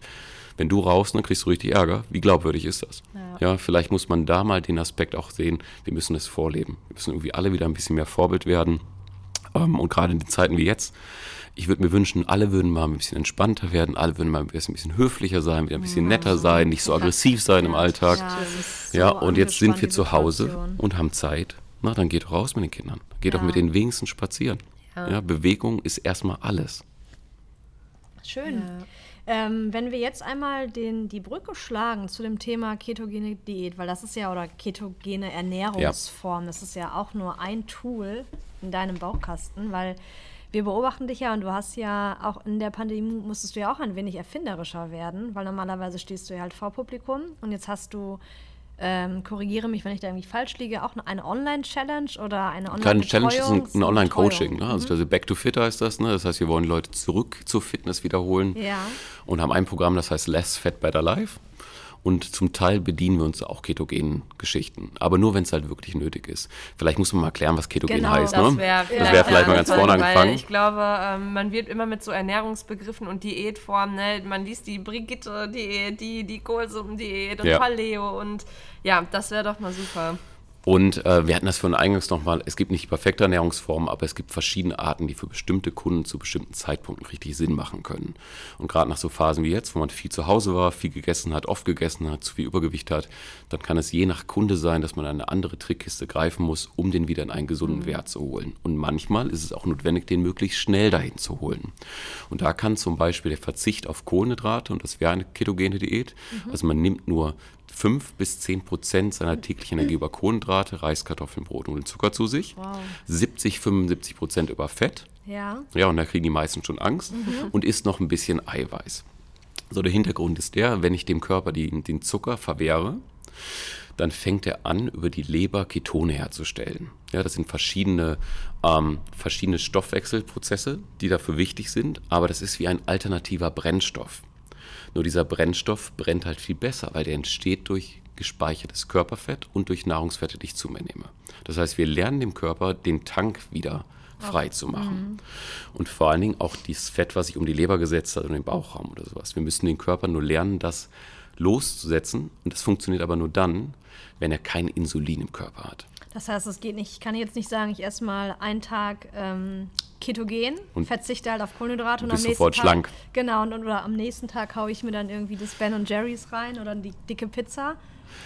wenn du rauchst, dann kriegst du richtig Ärger. Wie glaubwürdig ist das? Ja. vielleicht muss man da mal den Aspekt auch sehen, wir müssen es vorleben. Wir müssen irgendwie alle wieder ein bisschen mehr Vorbild werden. Ähm, und gerade in den Zeiten wie jetzt, ich würde mir wünschen, alle würden mal ein bisschen entspannter werden, alle würden mal ein bisschen, höflicher sein, wieder ein bisschen netter sein, nicht so aggressiv sein im Alltag. Ja, so Ja, und jetzt sind wir zu Hause und haben Zeit. Na, dann geht raus mit den Kindern. Geht auch Ja. mit den wenigsten spazieren. Ja. Bewegung ist erstmal alles. Schön. Ähm, wenn wir jetzt einmal den, die Brücke schlagen zu dem Thema ketogene Diät, weil das ist ja, oder ketogene Ernährungsform, das ist ja auch nur ein Tool in deinem Bauchkasten, weil wir beobachten dich ja und du hast ja auch in der Pandemie musstest du ja auch ein wenig erfinderischer werden, weil normalerweise stehst du ja halt vor Publikum und jetzt hast du, ähm, korrigiere mich, wenn ich da irgendwie falsch liege, auch eine Online-Challenge oder eine Kleine Challenge ist ein, ein Online-Coaching. Ne? Also, also Back to Fit heißt das. Ne? Das heißt, wir wollen Leute zurück zur Fitness wiederholen Ja. und haben ein Programm, das heißt Less Fat, Better Life. Und zum Teil bedienen wir uns auch ketogenen Geschichten. Aber nur, wenn es halt wirklich nötig ist. Vielleicht muss man mal erklären, was ketogen Genau, heißt. Das ne? wäre das wär vielleicht mal ganz vorne weil angefangen. Ich glaube, ähm, man wird immer mit so Ernährungsbegriffen und Diätformen, ne? man liest die Brigitte-Diät, die, die Kohlsuppendiät und Ja. Paleo und ja, das wäre doch mal super. Und äh, wir hatten das von eingangs nochmal, es gibt nicht die perfekte Ernährungsform, aber es gibt verschiedene Arten, die für bestimmte Kunden zu bestimmten Zeitpunkten richtig Sinn machen können. Und gerade nach so Phasen wie jetzt, wo man viel zu Hause war, viel gegessen hat, oft gegessen hat, zu viel Übergewicht hat, dann kann es je nach Kunde sein, dass man eine andere Trickkiste greifen muss, um den wieder in einen gesunden Wert zu holen. Und manchmal ist es auch notwendig, den möglichst schnell dahin zu holen. Und da kann zum Beispiel der Verzicht auf Kohlenhydrate, und das wäre eine ketogene Diät, also man nimmt nur 5 bis 10 Prozent seiner täglichen Energie über Kohlenhydrate, Reis, Kartoffeln, Brot und Zucker zu sich. Wow. 70, 75 Prozent über Fett. Ja. Ja, und da kriegen die meisten schon Angst. Und isst noch ein bisschen Eiweiß. So, der Hintergrund ist der, wenn ich dem Körper die, den Zucker verwehre, dann fängt er an, über die Leber Ketone herzustellen. Ja, das sind verschiedene, ähm, verschiedene Stoffwechselprozesse, die dafür wichtig sind, aber das ist wie ein alternativer Brennstoff. Nur dieser Brennstoff brennt halt viel besser, weil der entsteht durch gespeichertes Körperfett und durch Nahrungsfette, die ich zu mir nehme. Das heißt, wir lernen dem Körper den Tank wieder frei zu machen. Und vor allen Dingen auch dieses Fett, was sich um die Leber gesetzt hat und den Bauchraum oder sowas. Wir müssen den Körper nur lernen, das loszusetzen. Und das funktioniert aber nur dann, wenn er kein Insulin im Körper hat. Das heißt, es geht nicht, ich kann jetzt nicht sagen, ich esse mal einen Tag ähm, ketogen, Und verzichte halt auf Kohlenhydrate und, am nächsten sofort Tag, schlank. Genau, und, oder am nächsten Tag haue ich mir dann irgendwie das Ben Jerry's rein oder die dicke Pizza.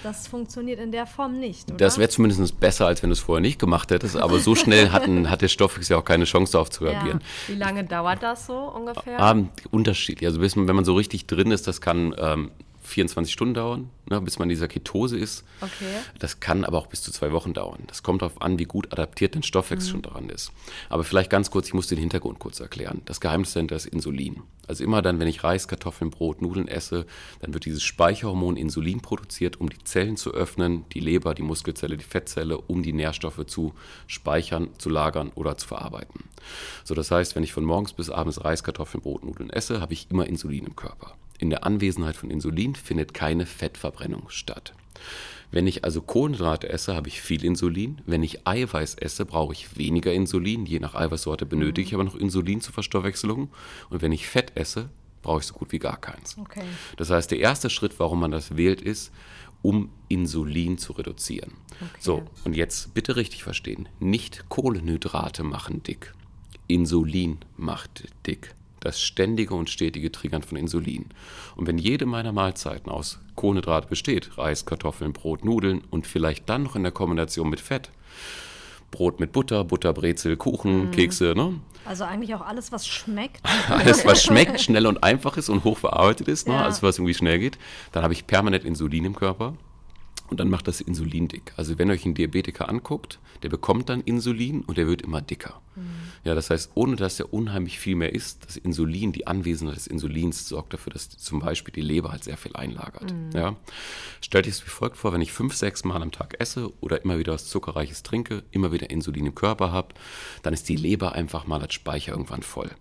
Das funktioniert in der Form nicht, oder? Das wäre zumindest besser, als wenn du es vorher nicht gemacht hättest. Aber so schnell hatten, hat der Stoffwechsel ja auch keine Chance darauf zu reagieren. Wie lange dauert das so ungefähr? Ähm, unterschiedlich. Also bis wenn man so richtig drin ist, das kann ähm, 24 Stunden dauern, ne, bis man in dieser Ketose ist. Okay. Das kann aber auch bis zu zwei Wochen dauern. Das kommt darauf an, wie gut adaptiert dein Stoffwechsel schon daran ist. Aber vielleicht ganz kurz, ich muss den Hintergrund kurz erklären. Das Geheimnis dahinter ist Insulin. Also immer dann, wenn ich Reis, Kartoffeln, Brot, Nudeln esse, dann wird dieses Speicherhormon Insulin produziert, um die Zellen zu öffnen, die Leber, die Muskelzelle, die Fettzelle, um die Nährstoffe zu speichern, zu lagern oder zu verarbeiten. So, das heißt, wenn ich von morgens bis abends Reis, Kartoffeln, Brot, Nudeln esse, habe ich immer Insulin im Körper. In der Anwesenheit von Insulin findet keine Fettverbrennung statt. Wenn ich also Kohlenhydrate esse, habe ich viel Insulin. Wenn ich Eiweiß esse, brauche ich weniger Insulin. Je nach Eiweißsorte benötige ich aber noch Insulin zur Verstoffwechselung. Und wenn ich Fett esse, brauche ich so gut wie gar keins. Okay. Das heißt, der erste Schritt, warum man das wählt, ist, um Insulin zu reduzieren. So, und jetzt bitte richtig verstehen. Nicht Kohlenhydrate machen dick. Insulin macht dick. Das ständige und stetige Triggern von Insulin. Und wenn jede meiner Mahlzeiten aus Kohlenhydrate besteht, Reis, Kartoffeln, Brot, Nudeln und vielleicht dann noch in der Kombination mit Fett, Brot mit Butter, Butter, Brezel, Kuchen, Kekse, ne? Also eigentlich auch alles, was schmeckt. Alles, was schmeckt, schnell und einfach ist und hochverarbeitet ist, ne? Ja. alles, was irgendwie schnell geht, dann habe ich permanent Insulin im Körper. Und dann macht das Insulin dick. Also wenn ihr euch einen Diabetiker anguckt, der bekommt dann Insulin und der wird immer dicker. Ja, das heißt, ohne dass er unheimlich viel mehr isst, das Insulin, die Anwesenheit des Insulins sorgt dafür, dass zum Beispiel die Leber halt sehr viel einlagert. Ja. Stellt euch es wie folgt vor, wenn ich fünf, sechs Mal am Tag esse oder immer wieder was Zuckerreiches trinke, immer wieder Insulin im Körper habe, dann ist die Leber einfach mal als Speicher irgendwann voll.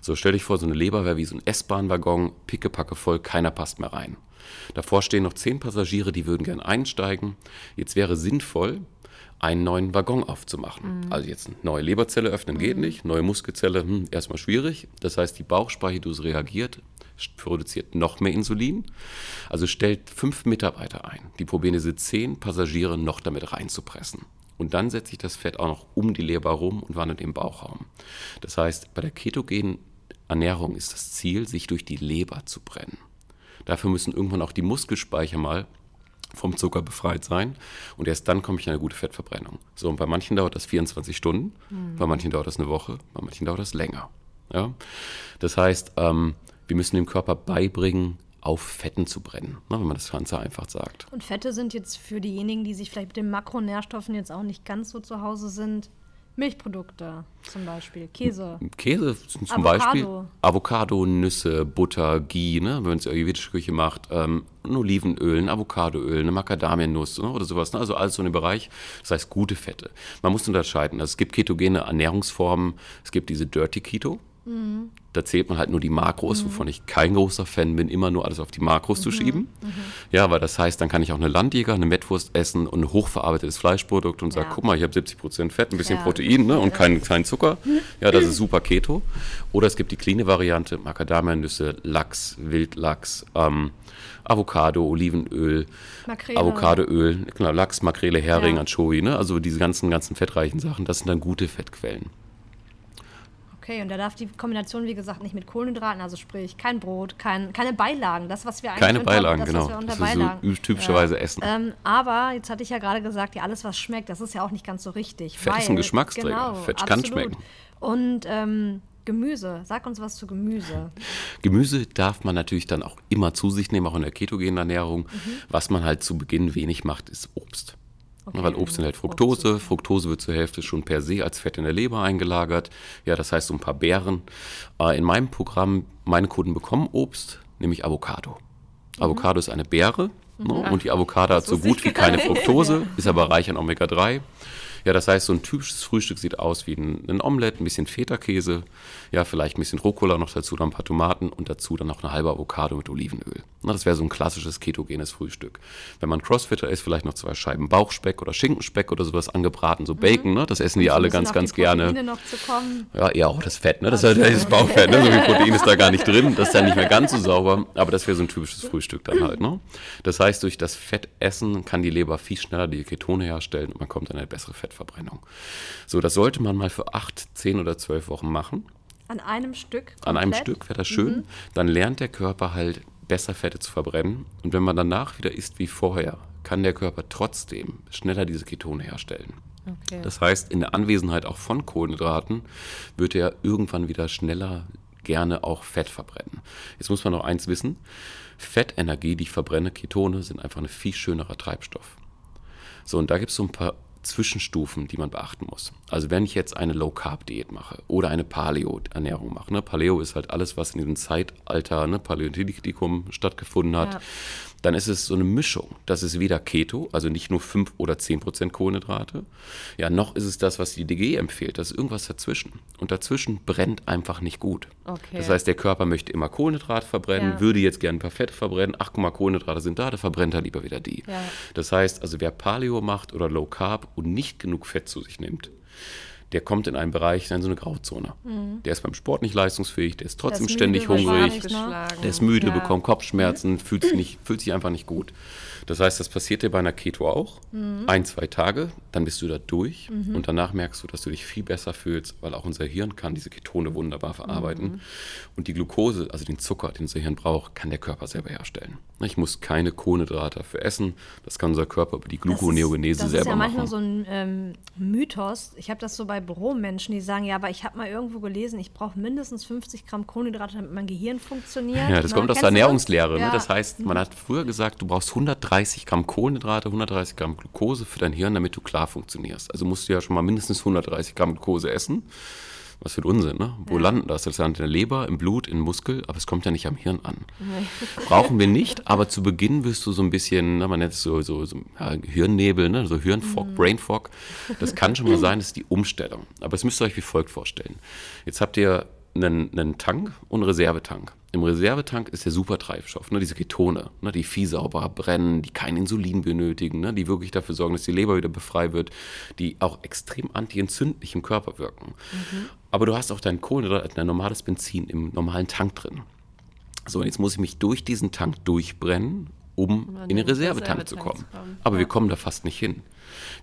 So, stell dich vor, so eine Leber wäre wie so ein S-Bahn-Waggon, pickepacke voll, keiner passt mehr rein. Davor stehen noch zehn Passagiere, die würden gern einsteigen. Jetzt wäre sinnvoll, einen neuen Waggon aufzumachen. Also jetzt eine neue Leberzelle öffnen geht nicht, neue Muskelzelle, hm, erstmal schwierig. Das heißt, die Bauchspeicheldrüse reagiert, produziert noch mehr Insulin. Also stellt fünf Mitarbeiter ein, die probieren diese zehn Passagiere noch damit reinzupressen. Und dann setze ich das Fett auch noch um die Leber rum und wandert im Bauchraum. Das heißt, bei der ketogenen Ernährung ist das Ziel, sich durch die Leber zu brennen. Dafür müssen irgendwann auch die Muskelspeicher mal vom Zucker befreit sein. Und erst dann komme ich in eine gute Fettverbrennung. So, und bei manchen dauert das 24 Stunden, bei manchen dauert das eine Woche, bei manchen dauert das länger. Ja? Das heißt, ähm, wir müssen dem Körper beibringen, auf Fetten zu brennen, ne, wenn man das Ganze einfach sagt. Und Fette sind jetzt für diejenigen, die sich vielleicht mit den Makronährstoffen jetzt auch nicht ganz so zu Hause sind, Milchprodukte zum Beispiel, Käse. Käse zum Avocado. Beispiel Avocado, Nüsse, Butter, Ghee, ne, wenn man es ayurvedische Küche macht, ähm, ein Olivenöl, ein Avocadoöl, eine Macadamianuss ne, oder sowas. Ne, also alles so in dem Bereich. Das heißt gute Fette. Man muss unterscheiden. Also es gibt ketogene Ernährungsformen. Es gibt diese Dirty Keto. Da zählt man halt nur die Makros, wovon ich kein großer Fan bin, immer nur alles auf die Makros zu schieben. Ja, weil das heißt, dann kann ich auch eine Landjäger, eine Mettwurst essen und ein hochverarbeitetes Fleischprodukt und sage, Ja. guck mal, ich habe 70% Fett, ein bisschen Ja. Protein ne, und kein, kein Zucker. Ja, das ist super Keto. Oder es gibt die cleane Variante, Macadamianüsse, Lachs, Wildlachs, ähm, Avocado, Olivenöl, Makrele. Avocadoöl, genau, Lachs, Makrele, Hering, Ja. Anchovy, ne? also diese ganzen, ganzen fettreichen Sachen, das sind dann gute Fettquellen. Okay, und da darf die Kombination, wie gesagt, nicht mit Kohlenhydraten, also sprich kein Brot, kein, keine Beilagen, das, was wir eigentlich Keine unter, Beilagen, das, genau. Was wir unter Das so Beilagen. ü- typischerweise Essen. Ähm, aber jetzt hatte ich ja gerade gesagt, ja, alles, was schmeckt, das ist ja auch nicht ganz so richtig. Fett ist ein weil- Geschmacksträger. Genau, Fett kann absolut. schmecken. Und ähm, Gemüse, sag uns was zu Gemüse. Gemüse darf man natürlich dann auch immer zu sich nehmen, auch in der ketogenen Ernährung. Mhm. Was man halt zu Beginn wenig macht, ist Obst. Okay, Weil Obst enthält Fructose. Fructose wird zur Hälfte schon per se als Fett in der Leber eingelagert. Ja, das heißt so ein paar Beeren. Äh, In meinem Programm, meine Kunden bekommen Obst, nämlich Avocado. Mhm. Avocado ist eine Beere ne? und die Avocado hat so gut wie keine Fructose, ist aber reich an Omega-3. Ja, das heißt, so ein typisches Frühstück sieht aus wie ein, ein Omelett, ein bisschen Feta-Käse, ja, vielleicht ein bisschen Rucola noch dazu, dann ein paar Tomaten und dazu dann noch eine halbe Avocado mit Olivenöl. Na, das wäre so ein klassisches ketogenes Frühstück. Wenn man Crossfitter ist, vielleicht noch zwei Scheiben Bauchspeck oder Schinkenspeck oder sowas angebraten, so Bacon, ne? das essen die alle ganz, ganz gerne. Noch zu kommen. Ja, eher auch das Fett, ne? Das ist ja das Bauchfett, ne? So viel Protein ist da gar nicht drin. Das ist dann nicht mehr ganz so sauber, aber das wäre so ein typisches Frühstück dann halt, ne? Das heißt, durch das Fettessen kann die Leber viel schneller die Ketone herstellen und man kommt in eine bessere Fettverbrennung. So, das sollte man mal für acht, zehn oder zwölf Wochen machen. An einem Stück. An einem komplett. Stück wäre das schön. Dann lernt der Körper halt besser Fette zu verbrennen. Und wenn man danach wieder isst wie vorher, kann der Körper trotzdem schneller diese Ketone herstellen. Okay. Das heißt, in der Anwesenheit auch von Kohlenhydraten wird er irgendwann wieder schneller gerne auch Fett verbrennen. Jetzt muss man noch eins wissen, Fettenergie, die ich verbrenne, Ketone, sind einfach ein viel schönerer Treibstoff. So, und da gibt es so ein paar Zwischenstufen, die man beachten muss. Also wenn ich jetzt eine Low-Carb-Diät mache oder eine Paleo-Ernährung mache, ne? Paleo ist halt alles, was in diesem Zeitalter, ne, Paläolithikum stattgefunden hat, Ja. Dann ist es so eine Mischung. Das ist weder Keto, also nicht nur 5 oder 10 Prozent Kohlenhydrate, ja, noch ist es das, was die DG empfiehlt. Das ist irgendwas dazwischen. Und dazwischen brennt einfach nicht gut. Okay. Das heißt, der Körper möchte immer Kohlenhydrat verbrennen, Ja. würde jetzt gerne ein paar Fette verbrennen. Ach, guck mal, Kohlenhydrate sind da, da verbrennt er lieber wieder die. Ja. Das heißt, also wer Paleo macht oder Low Carb und nicht genug Fett zu sich nimmt, der kommt in einen Bereich, in so eine Grauzone. Der ist beim Sport nicht leistungsfähig, der ist trotzdem ständig hungrig, ne? der ist müde, Ja. bekommt Kopfschmerzen, fühlt sich, nicht, fühlt sich einfach nicht gut. Das heißt, das passiert dir bei einer Keto auch. Ein, zwei Tage, dann bist du da durch und danach merkst du, dass du dich viel besser fühlst, weil auch unser Hirn kann diese Ketone wunderbar verarbeiten. Und die Glucose, also den Zucker, den unser Hirn braucht, kann der Körper selber herstellen. Ich muss keine Kohlenhydrate dafür essen. Das kann unser Körper über die Gluconeogenese selber Das ist ja manchmal machen. so ein ähm, Mythos. Ich habe das so bei Büromenschen, die sagen, ja, aber ich habe mal irgendwo gelesen, ich brauche mindestens 50 Gramm Kohlenhydrate, damit mein Gehirn funktioniert. Ja, das Na, kommt aus der? Ernährungslehre. Ja. Ne? Das heißt, man hat früher gesagt, du brauchst 130 Gramm Kohlenhydrate, 130 Gramm Glucose für dein Hirn, damit du klar funktionierst. Also musst du ja schon mal mindestens 130 Gramm Glucose essen. Was für ein Unsinn, ne? Wo landen das? Das landet in der Leber, im Blut, im Muskel, aber es kommt ja nicht am Hirn an. Brauchen wir nicht, aber zu Beginn wirst du so ein bisschen, ne, man nennt es so, so, so ja, Hirnnebel, ne? so Hirnfog, Brain Fog. Das kann schon mal sein, das ist die Umstellung. Aber es müsst ihr euch wie folgt vorstellen. Jetzt habt ihr einen, einen Tank und einen Reservetank. Im Reservetank ist der Supertreibstoff, ne, diese Ketone, ne, die viel sauberer brennen, die kein Insulin benötigen, ne, die wirklich dafür sorgen, dass die Leber wieder befreit wird, die auch extrem antientzündlich im Körper wirken. Aber du hast auch dein Kohlenhydrat, dein normales Benzin im normalen Tank drin. So, und jetzt muss ich mich durch diesen Tank durchbrennen, um in den Reservetank zu kommen. kommen. Aber wir kommen da fast nicht hin.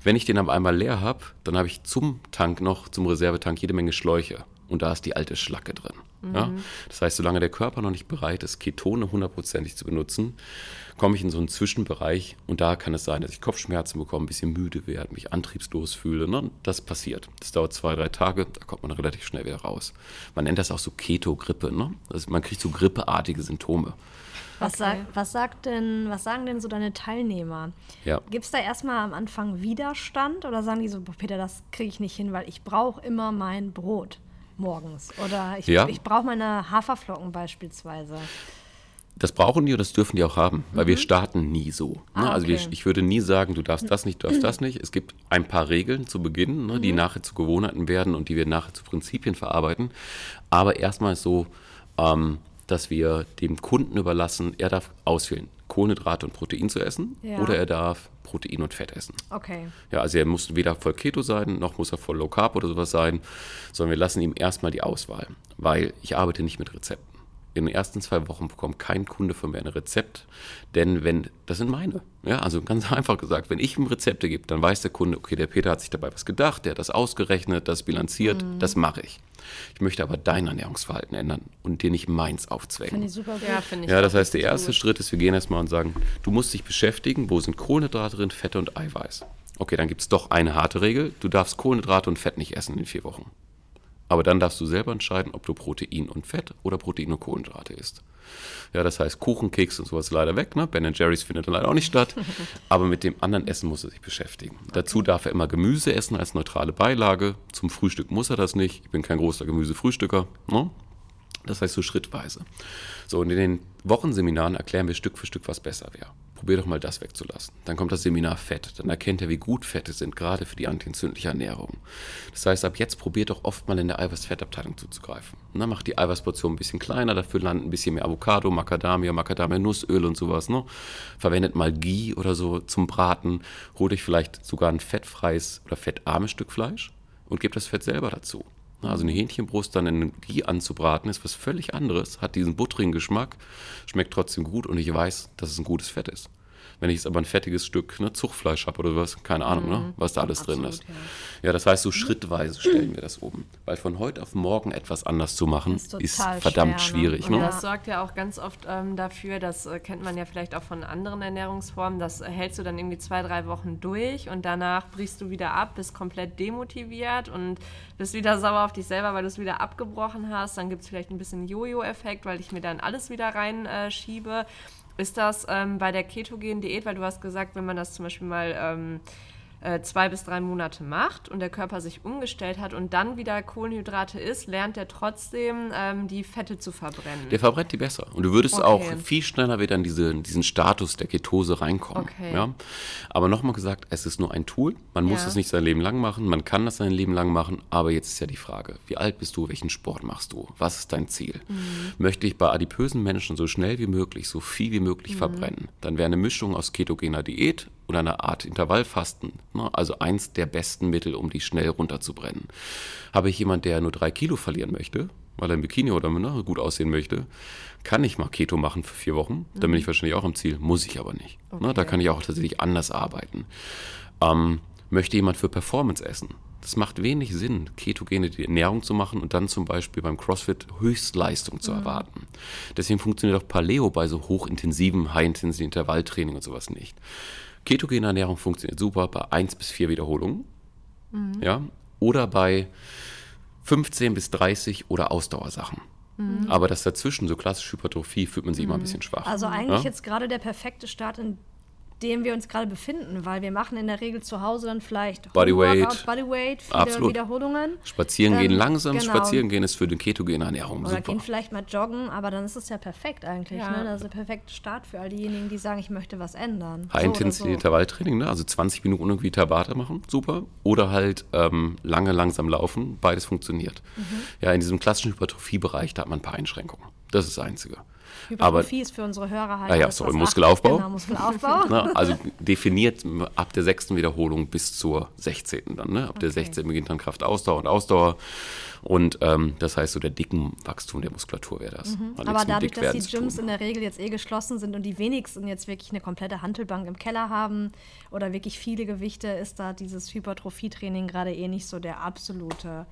Wenn ich den aber einmal leer habe, dann habe ich zum Tank noch, zum Reservetank, jede Menge Schläuche. Und da ist die alte Schlacke drin. Ja? Das heißt, solange der Körper noch nicht bereit ist, Ketone hundertprozentig zu benutzen, komme ich in so einen Zwischenbereich und da kann es sein, dass ich Kopfschmerzen bekomme, ein bisschen müde werde, mich antriebslos fühle. Ne? Das passiert. Das dauert zwei, drei Tage, da kommt man relativ schnell wieder raus. Man nennt das auch so Keto-Grippe. Ne? Also man kriegt so grippeartige Symptome. Was, sag, was, sagt denn, was sagen denn so deine Teilnehmer? Ja. Gibt es da erstmal am Anfang Widerstand oder sagen die so, "Boah, Peter, das kriege ich nicht hin, weil ich brauche immer mein Brot morgens oder ich, Ja. ich brauche meine Haferflocken beispielsweise. Das brauchen die und das dürfen die auch haben, weil wir starten nie so. Ne? Ah, Also wir, ich würde nie sagen, du darfst das nicht, du darfst das nicht. Es gibt ein paar Regeln zu Beginn, ne, die nachher zu Gewohnheiten werden und die wir nachher zu Prinzipien verarbeiten. Aber erstmal ist so, ähm, dass wir dem Kunden überlassen, er darf auswählen, Kohlenhydrate und Protein zu essen Ja. oder er darf Protein und Fett essen. Okay. Ja, also er muss weder voll Keto sein, noch muss er voll Low Carb oder sowas sein, sondern wir lassen ihm erstmal die Auswahl, weil ich arbeite nicht mit Rezepten. In den ersten zwei Wochen bekommt kein Kunde von mir ein Rezept, denn wenn, das sind meine. Ja, also ganz einfach gesagt, wenn ich ihm Rezepte gebe, dann weiß der Kunde, okay, der Peter hat sich dabei was gedacht, der hat das ausgerechnet, das bilanziert, das mache ich. Ich möchte aber dein Ernährungsverhalten ändern und dir nicht meins aufzwängen. Finde ich super gut. Ja, finde ich. Ja, das heißt, der erste gut. Schritt ist, wir gehen erstmal und sagen, du musst dich beschäftigen, wo sind Kohlenhydrate drin, Fette und Eiweiß. Okay, dann gibt es doch eine harte Regel, du darfst Kohlenhydrate und Fett nicht essen in vier Wochen. Aber dann darfst du selber entscheiden, ob du Protein und Fett oder Protein und Kohlenhydrate isst. Ja, das heißt, Kuchen, Keks und sowas leider weg. Ne? Ben Jerry's findet dann leider auch nicht statt. Aber mit dem anderen Essen muss er sich beschäftigen. Dazu darf er immer Gemüse essen als neutrale Beilage. Zum Frühstück muss er das nicht. Ich bin kein großer Gemüsefrühstücker. Ne? Das heißt so schrittweise. So, und in den Wochenseminaren erklären wir Stück für Stück, was besser wäre. Probier doch mal das wegzulassen. Dann kommt das Seminar Fett. Dann erkennt er, wie gut Fette sind, gerade für die antientzündliche Ernährung. Das heißt, ab jetzt probiert doch oft mal in der Eiweiß-Fettabteilung zuzugreifen. Na, macht die Eiweißportion ein bisschen kleiner, dafür landet ein bisschen mehr Avocado, Macadamia, Macadamia-Nussöl und sowas. Ne? Verwendet mal Ghee oder so zum Braten. Holt euch vielleicht sogar ein fettfreies oder fettarmes Stück Fleisch und gebt das Fett selber dazu. Also eine Hähnchenbrust dann in Ghee anzubraten, ist was völlig anderes, hat diesen buttrigen Geschmack, schmeckt trotzdem gut und ich weiß, dass es ein gutes Fett ist. Wenn ich jetzt aber ein fettiges Stück ne, Zuchtfleisch habe oder sowas, keine Ahnung, ne, was da alles drin ist. Ja. das heißt, so schrittweise stellen wir das um. Weil von heute auf morgen etwas anders zu machen, Ist ist, verdammt schwer, ne? schwierig. Und Ne? das sorgt ja auch ganz oft ähm, dafür, das äh, kennt man ja vielleicht auch von anderen Ernährungsformen, das äh, hältst du dann irgendwie zwei, drei Wochen durch und danach brichst du wieder ab, bist komplett demotiviert und bist wieder sauer auf dich selber, weil du es wieder abgebrochen hast. Dann gibt es vielleicht ein bisschen Jojo-Effekt, weil ich mir dann alles wieder reinschiebe. Äh. Ist das ähm, bei der ketogenen Diät, weil du hast gesagt, wenn man das zum Beispiel mal ähm, äh, zwei bis drei Monate macht und der Körper sich umgestellt hat und dann wieder Kohlenhydrate isst, lernt er trotzdem, ähm, die Fette zu verbrennen. Der verbrennt die besser. Und du würdest Okay. auch viel schneller wieder in diese, diesen Status der Ketose reinkommen. Okay. Ja? Aber nochmal gesagt, es ist nur ein Tool. Man muss Ja. es nicht sein Leben lang machen. Man kann das sein Leben lang machen. Aber jetzt ist ja die Frage, wie alt bist du? Welchen Sport machst du? Was ist dein Ziel? Mhm. Möchte ich bei adipösen Menschen so schnell wie möglich, so viel wie möglich Mhm. verbrennen? Dann wäre eine Mischung aus ketogener Diät oder eine Art Intervallfasten. Ne? Also eins der besten Mittel, um die schnell runterzubrennen. Habe ich jemand, der nur drei Kilo verlieren möchte, weil er im Bikini oder ne, gut aussehen möchte, kann ich mal Keto machen für vier Wochen. Dann bin ich wahrscheinlich auch am Ziel, muss ich aber nicht. Ne? Da kann ich auch tatsächlich anders arbeiten. Ähm, möchte jemand für Performance essen? Das macht wenig Sinn, ketogene Ernährung zu machen und dann zum Beispiel beim CrossFit Höchstleistung zu erwarten. Deswegen funktioniert auch Paleo bei so hochintensiven, high-intensity Intervalltraining und sowas nicht. Ketogene Ernährung funktioniert super bei 1 bis 4 Wiederholungen. Ja, oder bei 15 bis 30 oder Ausdauersachen. Aber das dazwischen, so klassische Hypertrophie, fühlt man sich immer ein bisschen schwach. Also eigentlich ja? jetzt gerade der perfekte Start, in dem wir uns gerade befinden, weil wir machen in der Regel zu Hause dann vielleicht Bodyweight. Bodyweight, viele Absolut. Wiederholungen. Spazieren gehen Ähm, langsam, genau. spazieren gehen ist für die ketogene Ernährung Oder super. gehen vielleicht mal joggen, aber dann ist es ja perfekt eigentlich. Ja. Ne? Das ist der perfekte Start für all diejenigen, die sagen, ich möchte was ändern. High So Intensity oder so. Intervalltraining, ne? also 20 Minuten irgendwie Tabata machen, super. Oder halt ähm, lange langsam laufen, beides funktioniert. Mhm. Ja, in diesem klassischen Hypertrophiebereich, da hat man ein paar Einschränkungen. Das ist das Einzige. Aber Hypertrophie ist für unsere Hörer halt. Ah ja, sorry, Muskelaufbau. Genau, Muskelaufbau. Ne? Also definiert ab der sechsten Wiederholung bis zur 16. dann. Ne? Ab der 16. beginnt dann Kraftausdauer und Ausdauer. Und ähm, das heißt, so der dicken Wachstum der Muskulatur wäre das. Mhm. Aber dadurch, dass die Gyms in der Regel jetzt eh geschlossen sind und die wenigsten jetzt wirklich eine komplette Hantelbank im Keller haben oder wirklich viele Gewichte, ist da dieses Hypertrophietraining gerade eh nicht so der absolute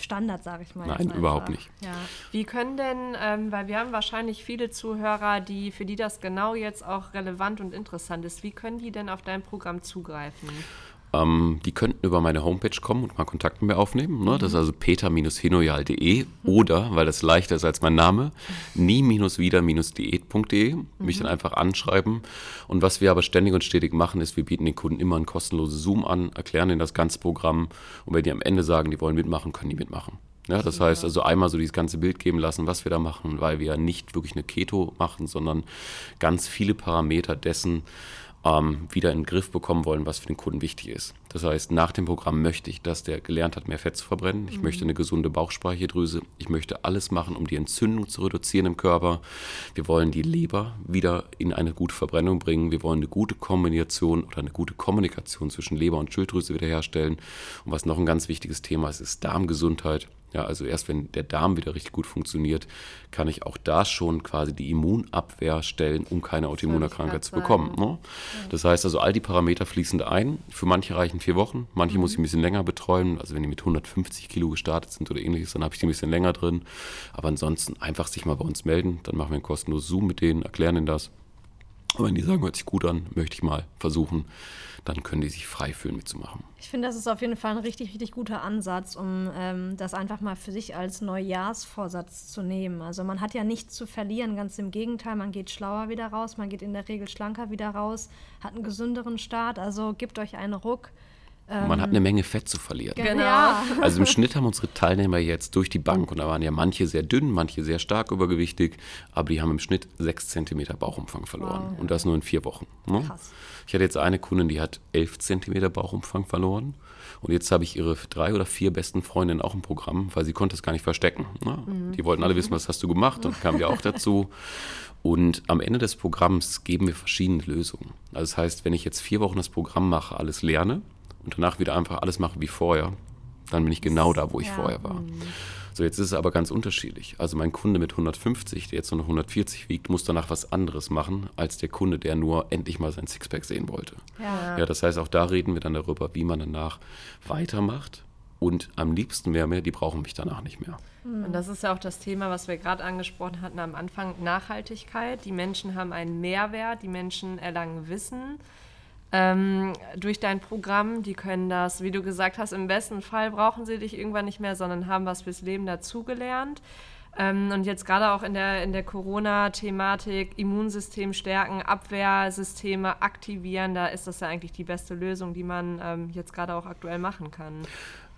Standard, sage ich mal. Nein, überhaupt einfach. nicht. Ja. Wie können denn, ähm, weil wir haben wahrscheinlich viele Zuhörer, die für die das genau jetzt auch relevant und interessant ist, wie können die denn auf dein Programm zugreifen? Ähm, die könnten über meine Homepage kommen und mal Kontakt mit mir aufnehmen. Ne? Mhm. Das ist also peter-hinoyal.de oder, weil das leichter ist als mein Name, nie-wieder-diät.de. Mich Mhm. dann einfach anschreiben. Und was wir aber ständig und stetig machen, ist, wir bieten den Kunden immer ein kostenloses Zoom an, erklären ihnen das ganze Programm. Und wenn die am Ende sagen, die wollen mitmachen, können die mitmachen. Ja, das heißt also einmal so dieses ganze Bild geben lassen, was wir da machen, weil wir ja nicht wirklich eine Keto machen, sondern ganz viele Parameter dessen ähm, wieder in den Griff bekommen wollen, was für den Kunden wichtig ist. Das heißt, nach dem Programm möchte ich, dass der gelernt hat, mehr Fett zu verbrennen. Ich möchte eine gesunde Bauchspeicheldrüse. Ich möchte alles machen, um die Entzündung zu reduzieren im Körper. Wir wollen die Leber wieder in eine gute Verbrennung bringen. Wir wollen eine gute Kombination oder eine gute Kommunikation zwischen Leber und Schilddrüse wiederherstellen. Und was noch ein ganz wichtiges Thema ist, ist Darmgesundheit. Ja, also erst wenn der Darm wieder richtig gut funktioniert, kann ich auch da schon quasi die Immunabwehr stellen, um keine Autoimmunerkrankheit zu bekommen. Ne? Das heißt also, all die Parameter fließen da ein. Für manche reichen vier Wochen, manche muss ich ein bisschen länger betreuen. Also wenn die mit 150 Kilo gestartet sind oder ähnliches, dann habe ich die ein bisschen länger drin. Aber ansonsten einfach sich mal bei uns melden, dann machen wir ein kostenloses Zoom mit denen, erklären ihnen das. Und wenn die sagen, hört sich gut an, möchte ich mal versuchen, dann können die sich frei fühlen mitzumachen. Ich finde, das ist auf jeden Fall ein richtig, richtig guter Ansatz, um ähm, das einfach mal für sich als Neujahrsvorsatz zu nehmen. Also man hat ja nichts zu verlieren, ganz im Gegenteil, man geht schlauer wieder raus, man geht in der Regel schlanker wieder raus, hat einen gesünderen Start, also gebt euch einen Ruck. Man hat eine Menge Fett zu verlieren. Ge- Genau. Ja. Also im Schnitt haben unsere Teilnehmer jetzt durch die Bank, und da waren ja manche sehr dünn, manche sehr stark übergewichtig, aber die haben im Schnitt sechs Zentimeter Bauchumfang verloren. Wow. Und das nur in vier Wochen. Ne? Krass. Ich hatte jetzt eine Kundin, die hat elf Zentimeter Bauchumfang verloren. Und jetzt habe ich ihre drei oder vier besten Freundinnen auch im Programm, weil sie konnte es gar nicht verstecken. Ne? Die wollten alle wissen, was hast du gemacht und kamen ja auch dazu. Und am Ende des Programms geben wir verschiedene Lösungen. Also das heißt, wenn ich jetzt vier Wochen das Programm mache, alles lerne und danach wieder einfach alles mache wie vorher, dann bin ich genau da, wo ich Ja. vorher war. So, jetzt ist es aber ganz unterschiedlich. Also mein Kunde mit 150, der jetzt nur noch 140 wiegt, muss danach was anderes machen, als der Kunde, der nur endlich mal sein Sixpack sehen wollte. Ja. Ja, das heißt, auch da reden wir dann darüber, wie man danach weitermacht. Und am liebsten mehr mehr, die brauchen mich danach nicht mehr. Und das ist ja auch das Thema, was wir gerade angesprochen hatten am Anfang, Nachhaltigkeit. Die Menschen haben einen Mehrwert, die Menschen erlangen Wissen ähm, durch dein Programm. Die können das, wie du gesagt hast, im besten Fall brauchen sie dich irgendwann nicht mehr, sondern haben was fürs Leben dazugelernt. Ähm, und jetzt gerade auch in der, in der Corona-Thematik, Immunsystem stärken, Abwehrsysteme aktivieren, da ist das ja eigentlich die beste Lösung, die man ähm, jetzt gerade auch aktuell machen kann.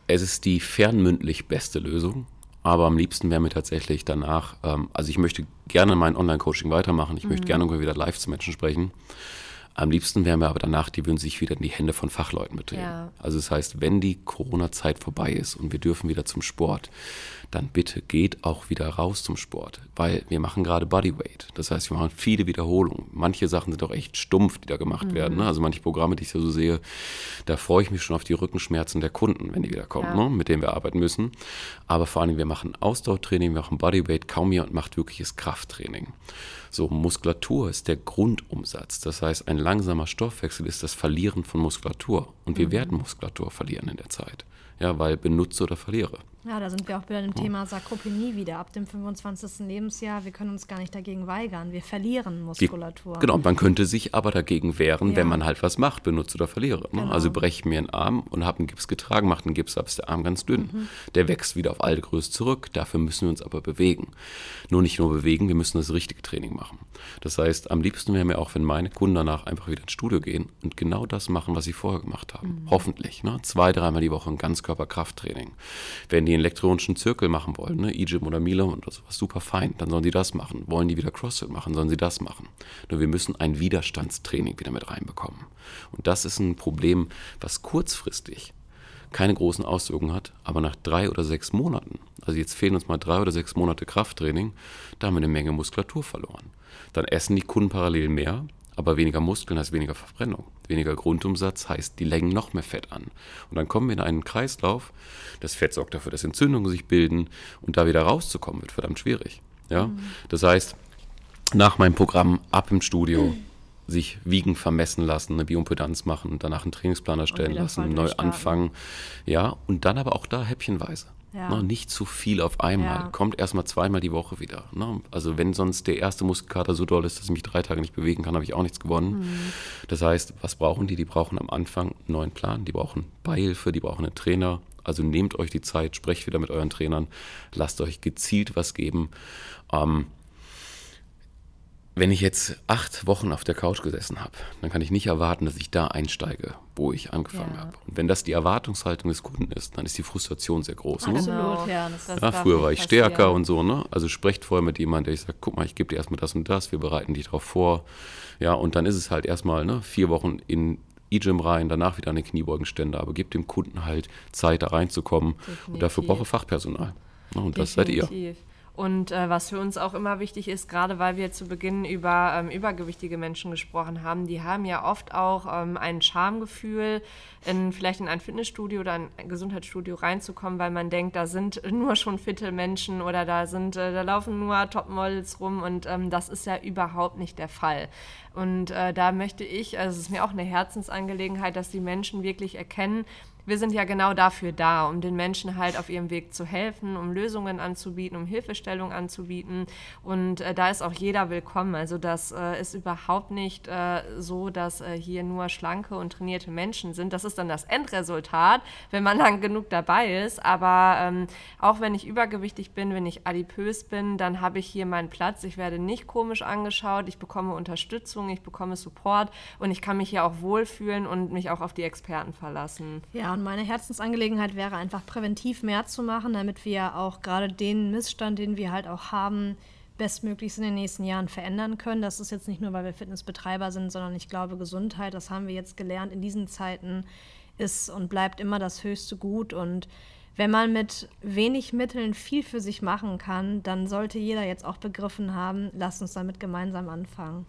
Es ist die fernmündlich beste Lösung, aber am liebsten wäre mir tatsächlich danach, ähm, also ich möchte gerne mein Online-Coaching weitermachen, ich möchte gerne wieder live zu Menschen sprechen, Am liebsten wären wir aber danach, die würden sich wieder in die Hände von Fachleuten begeben. Ja. Also das heißt, wenn die Corona-Zeit vorbei ist und wir dürfen wieder zum Sport, dann bitte geht auch wieder raus zum Sport, weil wir machen gerade Bodyweight. Das heißt, wir machen viele Wiederholungen. Manche Sachen sind auch echt stumpf, die da gemacht mhm. werden. Ne? Also manche Programme, die ich so sehe, da freue ich mich schon auf die Rückenschmerzen der Kunden, wenn die wieder kommen, ja. ne? mit denen wir arbeiten müssen. Aber vor allem, wir machen Ausdauertraining, wir machen Bodyweight. Kaum jemand macht wirkliches Krafttraining. So, Muskulatur ist der Grundumsatz. Das heißt, ein langsamer Stoffwechsel ist das Verlieren von Muskulatur. Und wir mhm. werden Muskulatur verlieren in der Zeit. Ja, weil benutze oder verliere. Ja, da sind wir auch bei dem Thema Sarkopenie wieder. Ab dem 25. Lebensjahr, wir können uns gar nicht dagegen weigern. Wir verlieren Muskulatur. Genau, man könnte sich aber dagegen wehren, ja. wenn man halt was macht, benutzt oder verliere. Ne? Genau. Also breche mir einen Arm und habe einen Gips getragen, macht einen Gips ab, ist der Arm ganz dünn. Mhm. Der wächst wieder auf alte Größe zurück. Dafür müssen wir uns aber bewegen. Nur nicht nur bewegen, wir müssen das richtige Training machen. Das heißt, am liebsten wäre mir auch, wenn meine Kunden danach einfach wieder ins Studio gehen und genau das machen, was sie vorher gemacht haben. Mhm. Hoffentlich. Ne? Zwei, dreimal die Woche ein Ganzkörperkrafttraining. Wenn die einen elektronischen Zirkel machen wollen, ne? E-Gym oder Milo und sowas, super fein, dann sollen die das machen. Wollen die wieder CrossFit machen, sollen sie das machen. Nur wir müssen ein Widerstandstraining wieder mit reinbekommen. Und das ist ein Problem, was kurzfristig keine großen Auswirkungen hat, aber nach drei oder sechs Monaten, also jetzt fehlen uns mal drei oder sechs Monate Krafttraining, da haben wir eine Menge Muskulatur verloren. Dann essen die Kunden parallel mehr, aber weniger Muskeln heißt weniger Verbrennung. Weniger Grundumsatz heißt, die legen noch mehr Fett an. Und dann kommen wir in einen Kreislauf. Das Fett sorgt dafür, dass Entzündungen sich bilden. Und da wieder rauszukommen, wird verdammt schwierig. Ja? Mhm. Das heißt, nach meinem Programm ab im Studio mhm. sich wiegen, vermessen lassen, eine Bioimpedanz machen, danach einen Trainingsplan erstellen lassen, neu anfangen. Ja, und dann aber auch da häppchenweise. Ja. Ne, nicht zu viel auf einmal. Ja. Kommt erstmal zweimal die Woche wieder. Ne? Also wenn sonst der erste Muskelkater so doll ist, dass ich mich drei Tage nicht bewegen kann, habe ich auch nichts gewonnen. Mhm. Das heißt, was brauchen die? Die brauchen am Anfang einen neuen Plan, die brauchen Beihilfe, die brauchen einen Trainer. Also nehmt euch die Zeit, sprecht wieder mit euren Trainern, lasst euch gezielt was geben. Ähm, wenn ich jetzt acht Wochen auf der Couch gesessen habe, dann kann ich nicht erwarten, dass ich da einsteige, wo ich angefangen ja. habe. Und wenn das die Erwartungshaltung des Kunden ist, dann ist die Frustration sehr groß. Ne? Absolut, ja. ja früher war ich stärker und so. Ne? Also sprecht vorher mit jemandem, der ich sage, guck mal, ich gebe dir erstmal das und das, wir bereiten dich darauf vor. Ja, und dann ist es halt erstmal ne, vier Wochen in E-Gym rein, danach wieder eine Kniebeugenstände, aber gebt dem Kunden halt Zeit, da reinzukommen. Definitiv. Und dafür brauche Fachpersonal. Ne? Und Definitiv. das seid ihr. Und äh, was für uns auch immer wichtig ist, gerade weil wir zu Beginn über ähm, übergewichtige Menschen gesprochen haben, die haben ja oft auch ähm, ein Schamgefühl, in, vielleicht in ein Fitnessstudio oder ein Gesundheitsstudio reinzukommen, weil man denkt, da sind nur schon fitte Menschen oder da sind, äh, da laufen nur Topmodels rum und ähm, das ist ja überhaupt nicht der Fall. Und äh, da möchte ich, also es ist mir auch eine Herzensangelegenheit, dass die Menschen wirklich erkennen, wir sind ja genau dafür da, um den Menschen halt auf ihrem Weg zu helfen, um Lösungen anzubieten, um Hilfestellung anzubieten. Und äh, da ist auch jeder willkommen. Also das äh, ist überhaupt nicht äh, so, dass äh, hier nur schlanke und trainierte Menschen sind. Das ist dann das Endresultat, wenn man lang genug dabei ist. Aber ähm, auch wenn ich übergewichtig bin, wenn ich adipös bin, dann habe ich hier meinen Platz. Ich werde nicht komisch angeschaut. Ich bekomme Unterstützung, ich bekomme Support und ich kann mich hier auch wohlfühlen und mich auch auf die Experten verlassen. Ja, und meine Herzensangelegenheit wäre einfach präventiv mehr zu machen, damit wir auch gerade den Missstand, den wir halt auch haben, bestmöglichst in den nächsten Jahren verändern können. Das ist jetzt nicht nur, weil wir Fitnessbetreiber sind, sondern ich glaube, Gesundheit, das haben wir jetzt gelernt, in diesen Zeiten ist und bleibt immer das höchste Gut. Und wenn man mit wenig Mitteln viel für sich machen kann, dann sollte jeder jetzt auch begriffen haben, lasst uns damit gemeinsam anfangen.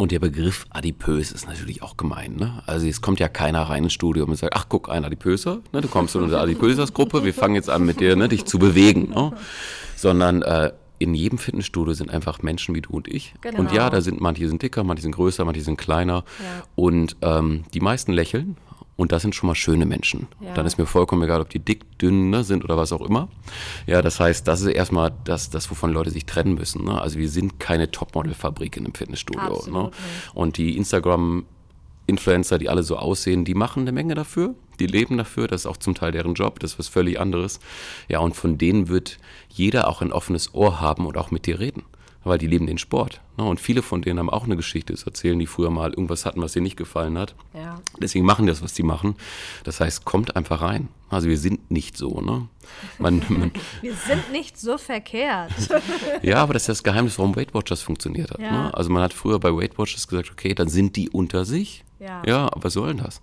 Und der Begriff adipös ist natürlich auch gemein. Ne? Also es kommt ja keiner rein ins Studio und sagt, ach guck, ein Adipöser, ne? du kommst in unsere Adipösers-Gruppe, wir fangen jetzt an mit dir, ne, dich zu bewegen. Ne? Sondern äh, in jedem Fitnessstudio sind einfach Menschen wie du und ich. Genau. Und ja, da sind manche sind dicker, manche sind größer, manche sind kleiner. Ja. Und ähm, die meisten lächeln, und das sind schon mal schöne Menschen. Ja. Dann ist mir vollkommen egal, ob die dick, dünn ne, sind oder was auch immer. Ja, das heißt, das ist erstmal das, das wovon Leute sich trennen müssen. Ne? Also wir sind keine Topmodel-Fabrik in einem Fitnessstudio. Ne? Und die Instagram Influencer, die alle so aussehen, die machen eine Menge dafür. die leben dafür, das ist auch zum Teil deren Job, das ist was völlig anderes. Ja, und von denen wird jeder auch ein offenes Ohr haben und auch mit dir reden weil die leben den Sport. Ne? Und viele von denen haben auch eine Geschichte zu erzählen, die früher mal irgendwas hatten, was ihnen nicht gefallen hat. Ja. Deswegen machen die das, was die machen. Das heißt, kommt einfach rein. Also wir sind nicht so. Ne? Man, man wir sind nicht so verkehrt. ja, aber das ist das Geheimnis, warum Weight Watchers funktioniert hat. Ja. Ne? Also man hat früher bei Weight Watchers gesagt, okay, dann sind die unter sich. Ja, ja was soll denn das?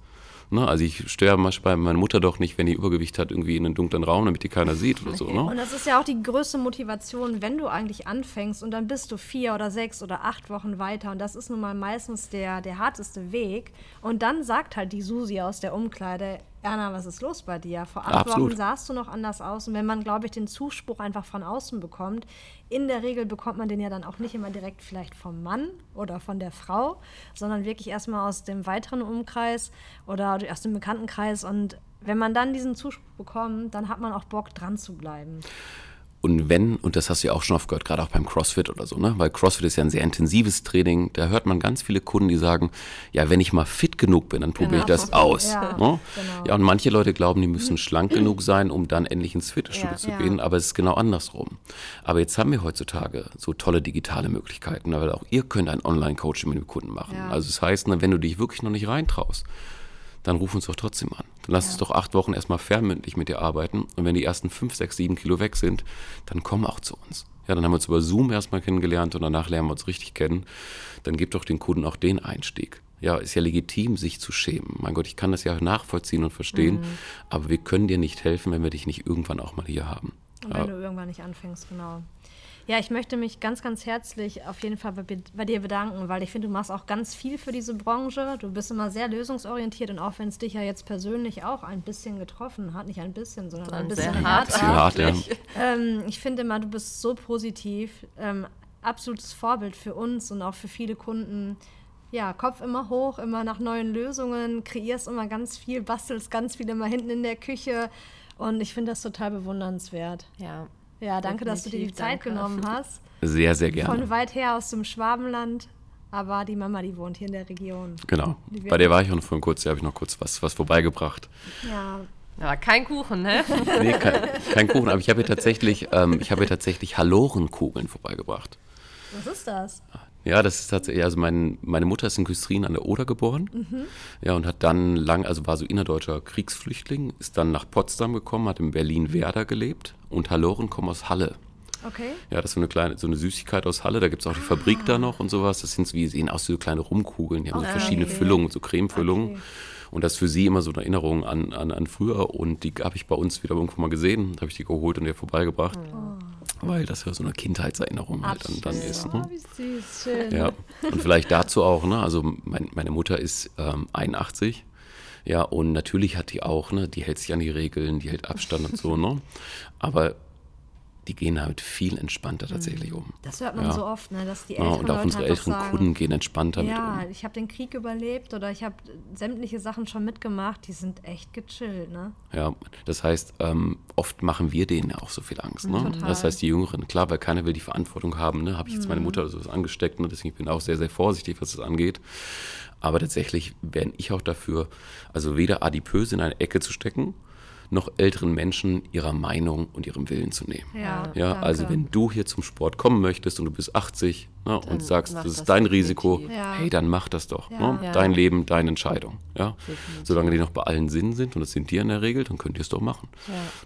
Ne? Also ich störe manchmal meine Mutter doch nicht, wenn die Übergewicht hat, irgendwie in einen dunklen Raum, damit die keiner sieht oder so. Ne? Und das ist ja auch die größte Motivation, wenn du eigentlich anfängst und dann bist du vier oder sechs oder acht Wochen weiter und das ist nun mal meistens der, der harteste Weg. Und dann sagt halt die Susi aus der Umkleide, Erna, was ist los bei dir? Vor acht Absolut. Wochen sahst du noch anders aus. Und wenn man, glaube ich, den Zuspruch einfach von außen bekommt, in der Regel bekommt man den ja dann auch nicht immer direkt vielleicht vom Mann oder von der Frau, sondern wirklich erstmal aus dem weiteren Umkreis oder aus dem Bekanntenkreis. Und wenn man dann diesen Zuspruch bekommt, dann hat man auch Bock, dran zu bleiben. Und wenn, und das hast du ja auch schon oft gehört, gerade auch beim CrossFit oder so, ne? weil CrossFit ist ja ein sehr intensives Training, da hört man ganz viele Kunden, die sagen, ja, wenn ich mal fit genug bin, dann probiere genau. ich das aus. Ja, ne? genau. ja, und manche Leute glauben, die müssen schlank genug sein, um dann endlich ins Fitnessstudio ja, zu ja. gehen, aber es ist genau andersrum. Aber jetzt haben wir heutzutage so tolle digitale Möglichkeiten, weil auch ihr könnt ein Online-Coaching mit dem Kunden machen. Also das heißt, wenn du dich wirklich noch nicht reintraust, dann ruf uns doch trotzdem an. Lass ja. uns doch acht Wochen erstmal fernmündlich mit dir arbeiten. Und wenn die ersten fünf, sechs, sieben Kilo weg sind, dann komm auch zu uns. Ja, dann haben wir uns über Zoom erstmal kennengelernt und danach lernen wir uns richtig kennen. Dann gib doch den Kunden auch den Einstieg. Ja, ist ja legitim, sich zu schämen. Mein Gott, ich kann das ja nachvollziehen und verstehen, mhm. aber wir können dir nicht helfen, wenn wir dich nicht irgendwann auch mal hier haben. Und wenn ja. du irgendwann nicht anfängst, genau. Ja, ich möchte mich ganz, ganz herzlich auf jeden Fall bei, bei dir bedanken, weil ich finde, du machst auch ganz viel für diese Branche. Du bist immer sehr lösungsorientiert und auch wenn es dich ja jetzt persönlich auch ein bisschen getroffen hat, nicht ein bisschen, sondern ein bisschen sehr hart. Sehr hart ja. ähm, ich finde immer, du bist so positiv, ähm, absolutes Vorbild für uns und auch für viele Kunden ja, Kopf immer hoch, immer nach neuen Lösungen, kreierst immer ganz viel, bastelst ganz viel immer hinten in der Küche. Und ich finde das total bewundernswert. Ja, ja, danke, Definitiv, dass du dir die Zeit danke. genommen hast. Sehr, sehr gerne. Von weit her aus dem Schwabenland. Aber die Mama, die wohnt hier in der Region. Genau. Bei der war ich auch noch vorhin kurz, da habe ich noch kurz was, was vorbeigebracht. Ja. Aber kein Kuchen, ne? nee, kein, kein Kuchen. Aber ich habe hier tatsächlich, ähm, ich habe hier tatsächlich Halorenkugeln vorbeigebracht. Was ist das? Ja, das ist tatsächlich, also mein, meine Mutter ist in Küstrin an der Oder geboren. Mhm. Ja, und hat dann lang, also war so innerdeutscher Kriegsflüchtling, ist dann nach Potsdam gekommen, hat in Berlin-Werder gelebt und Haloren kommen aus Halle. Okay. Ja, das ist so eine kleine, so eine Süßigkeit aus Halle. Da gibt es auch die ah. Fabrik da noch und sowas. Das sind, wie sehen aus, so kleine Rumkugeln. Die haben okay. so verschiedene Füllungen, so Cremefüllungen. Okay. Und das ist für sie immer so eine Erinnerung an, an, an früher. Und die habe ich bei uns wieder irgendwo mal gesehen. Da habe ich die geholt und ihr vorbeigebracht. Oh. Weil das ja so eine Kindheitserinnerung halt dann, dann ist. Ne? Oh, wie süß, schön. Ja. Und vielleicht dazu auch, ne? Also mein, meine Mutter ist ähm, 81. Ja, und natürlich hat die auch, ne, die hält sich an die Regeln, die hält Abstand und so, ne? Aber die gehen halt viel entspannter tatsächlich mhm. um. Das hört man ja. so oft, ne, dass die älteren ja, Und auch Leute unsere älteren sagen, Kunden gehen entspannter ja, mit um. Ja, ich habe den Krieg überlebt oder ich habe sämtliche Sachen schon mitgemacht, die sind echt gechillt, ne? Ja, das heißt, ähm, oft machen wir denen ja auch so viel Angst, ne? Total. Das heißt, die Jüngeren, klar, weil keiner will die Verantwortung haben, ne? Habe ich jetzt mhm. meine Mutter oder sowas angesteckt, ne? Deswegen bin ich auch sehr, sehr vorsichtig, was das angeht. Aber tatsächlich wäre ich auch dafür, also weder adipös in eine Ecke zu stecken, noch älteren Menschen ihrer Meinung und ihrem Willen zu nehmen. Ja, ja also wenn du hier zum Sport kommen möchtest und du bist 80 ne, und sagst, das ist das dein Risiko, ja. hey, dann mach das doch. Ja. Ne? Dein Leben, deine Entscheidung. Ja? Solange die noch bei allen Sinnen sind, und das sind die in der Regel, dann könnt ihr es doch machen.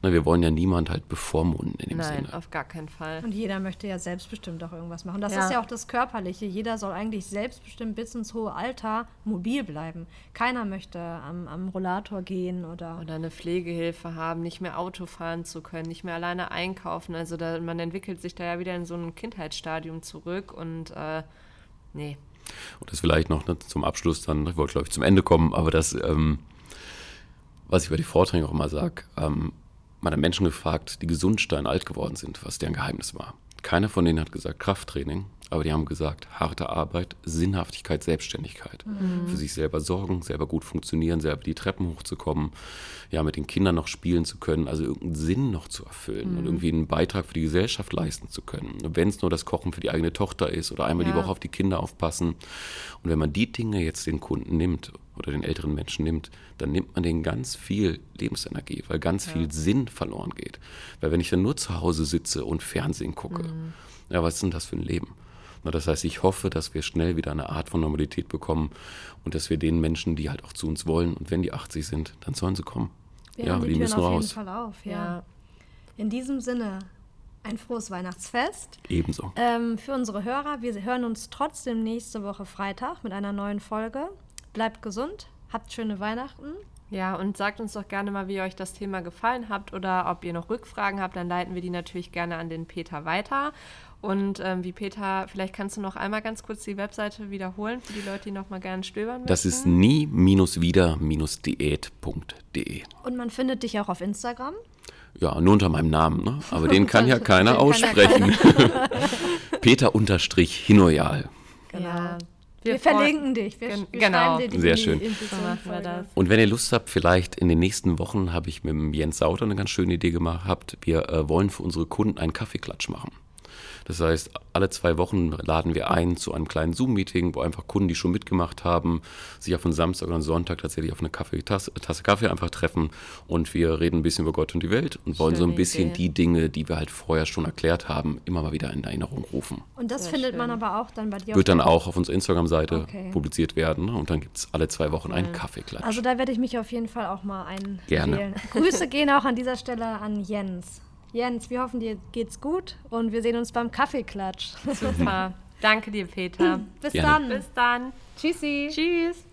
Na, wir wollen ja niemand halt bevormunden in dem Nein, Sinne. auf gar keinen Fall. Und jeder möchte ja selbstbestimmt auch irgendwas machen. Das ist ja auch das Körperliche. Jeder soll eigentlich selbstbestimmt bis ins hohe Alter mobil bleiben. Keiner möchte am, am Rollator gehen oder... Oder eine Pflegehilfe haben, nicht mehr Auto fahren zu können, nicht mehr alleine einkaufen. Also da, man entwickelt sich da ja wieder in so ein Kindheitsstadium zurück und und äh, nee. Und das vielleicht noch ne, zum Abschluss dann, ich wollte glaube ich zum Ende kommen, aber das, ähm, was ich bei den Vorträgen auch immer sage, ähm, man hat Menschen gefragt, die gesund, stein alt geworden sind, was deren Geheimnis war. Keiner von denen hat gesagt Krafttraining, aber die haben gesagt, harte Arbeit, Sinnhaftigkeit, Selbstständigkeit. Mhm. Für sich selber sorgen, selber gut funktionieren, selber die Treppen hochzukommen, ja, mit den Kindern noch spielen zu können, also irgendeinen Sinn noch zu erfüllen mhm. und irgendwie einen Beitrag für die Gesellschaft leisten zu können. Wenn es nur das Kochen für die eigene Tochter ist oder einmal ja. die Woche auf die Kinder aufpassen. Und wenn man die Dinge jetzt den Kunden nimmt oder den älteren Menschen nimmt, dann nimmt man denen ganz viel Lebensenergie, weil ganz ja. viel Sinn verloren geht. Weil wenn ich dann nur zu Hause sitze und Fernsehen gucke, mhm. ja, was ist denn das für ein Leben? Na, das heißt, ich hoffe, dass wir schnell wieder eine Art von Normalität bekommen und dass wir den Menschen, die halt auch zu uns wollen und wenn die 80 sind, dann sollen sie kommen. Wir ja, die, die müssen auf raus. jeden Fall auf, ja. ja. In diesem Sinne, ein frohes Weihnachtsfest. Ebenso. Ähm, für unsere Hörer, wir hören uns trotzdem nächste Woche Freitag mit einer neuen Folge. Bleibt gesund, habt schöne Weihnachten. Ja, und sagt uns doch gerne mal, wie euch das Thema gefallen habt oder ob ihr noch Rückfragen habt, dann leiten wir die natürlich gerne an den Peter weiter. Und ähm, wie Peter, vielleicht kannst du noch einmal ganz kurz die Webseite wiederholen für die Leute, die noch mal gerne stöbern Das möchten. ist nie-wieder-diät.de. Und man findet dich auch auf Instagram? Ja, nur unter meinem Namen, ne? aber den kann ja keiner aussprechen. Peter unterstrich Hinoyal. Genau. Ja. Wir, wir verlinken dich. Wir, wir genau. Sehr schön. Und wenn ihr Lust habt, vielleicht in den nächsten Wochen habe ich mit dem Jens Sauter eine ganz schöne Idee gemacht. Wir äh, wollen für unsere Kunden einen Kaffeeklatsch machen. Das heißt, alle zwei Wochen laden wir ein zu einem kleinen Zoom-Meeting, wo einfach Kunden, die schon mitgemacht haben, sich auf einen Samstag oder einen Sonntag tatsächlich auf eine Kaffee, Tasse, Tasse, Kaffee einfach treffen und wir reden ein bisschen über Gott und die Welt und wollen Schöne so ein bisschen Idee. die Dinge, die wir halt vorher schon erklärt haben, immer mal wieder in Erinnerung rufen. Und das Sehr findet schön. man aber auch dann bei dir. Wird dann auch auf unserer Instagram-Seite okay. publiziert werden und dann gibt es alle zwei Wochen einen Kaffeeklatsch. Also da werde ich mich auf jeden Fall auch mal einwählen. Gerne. Grüße gehen auch an dieser Stelle an Jens. Jens, wir hoffen, dir geht's gut und wir sehen uns beim Kaffeeklatsch. Super. Danke dir, Peter. Bis Gerne. dann. Bis dann. Tschüssi. Tschüss.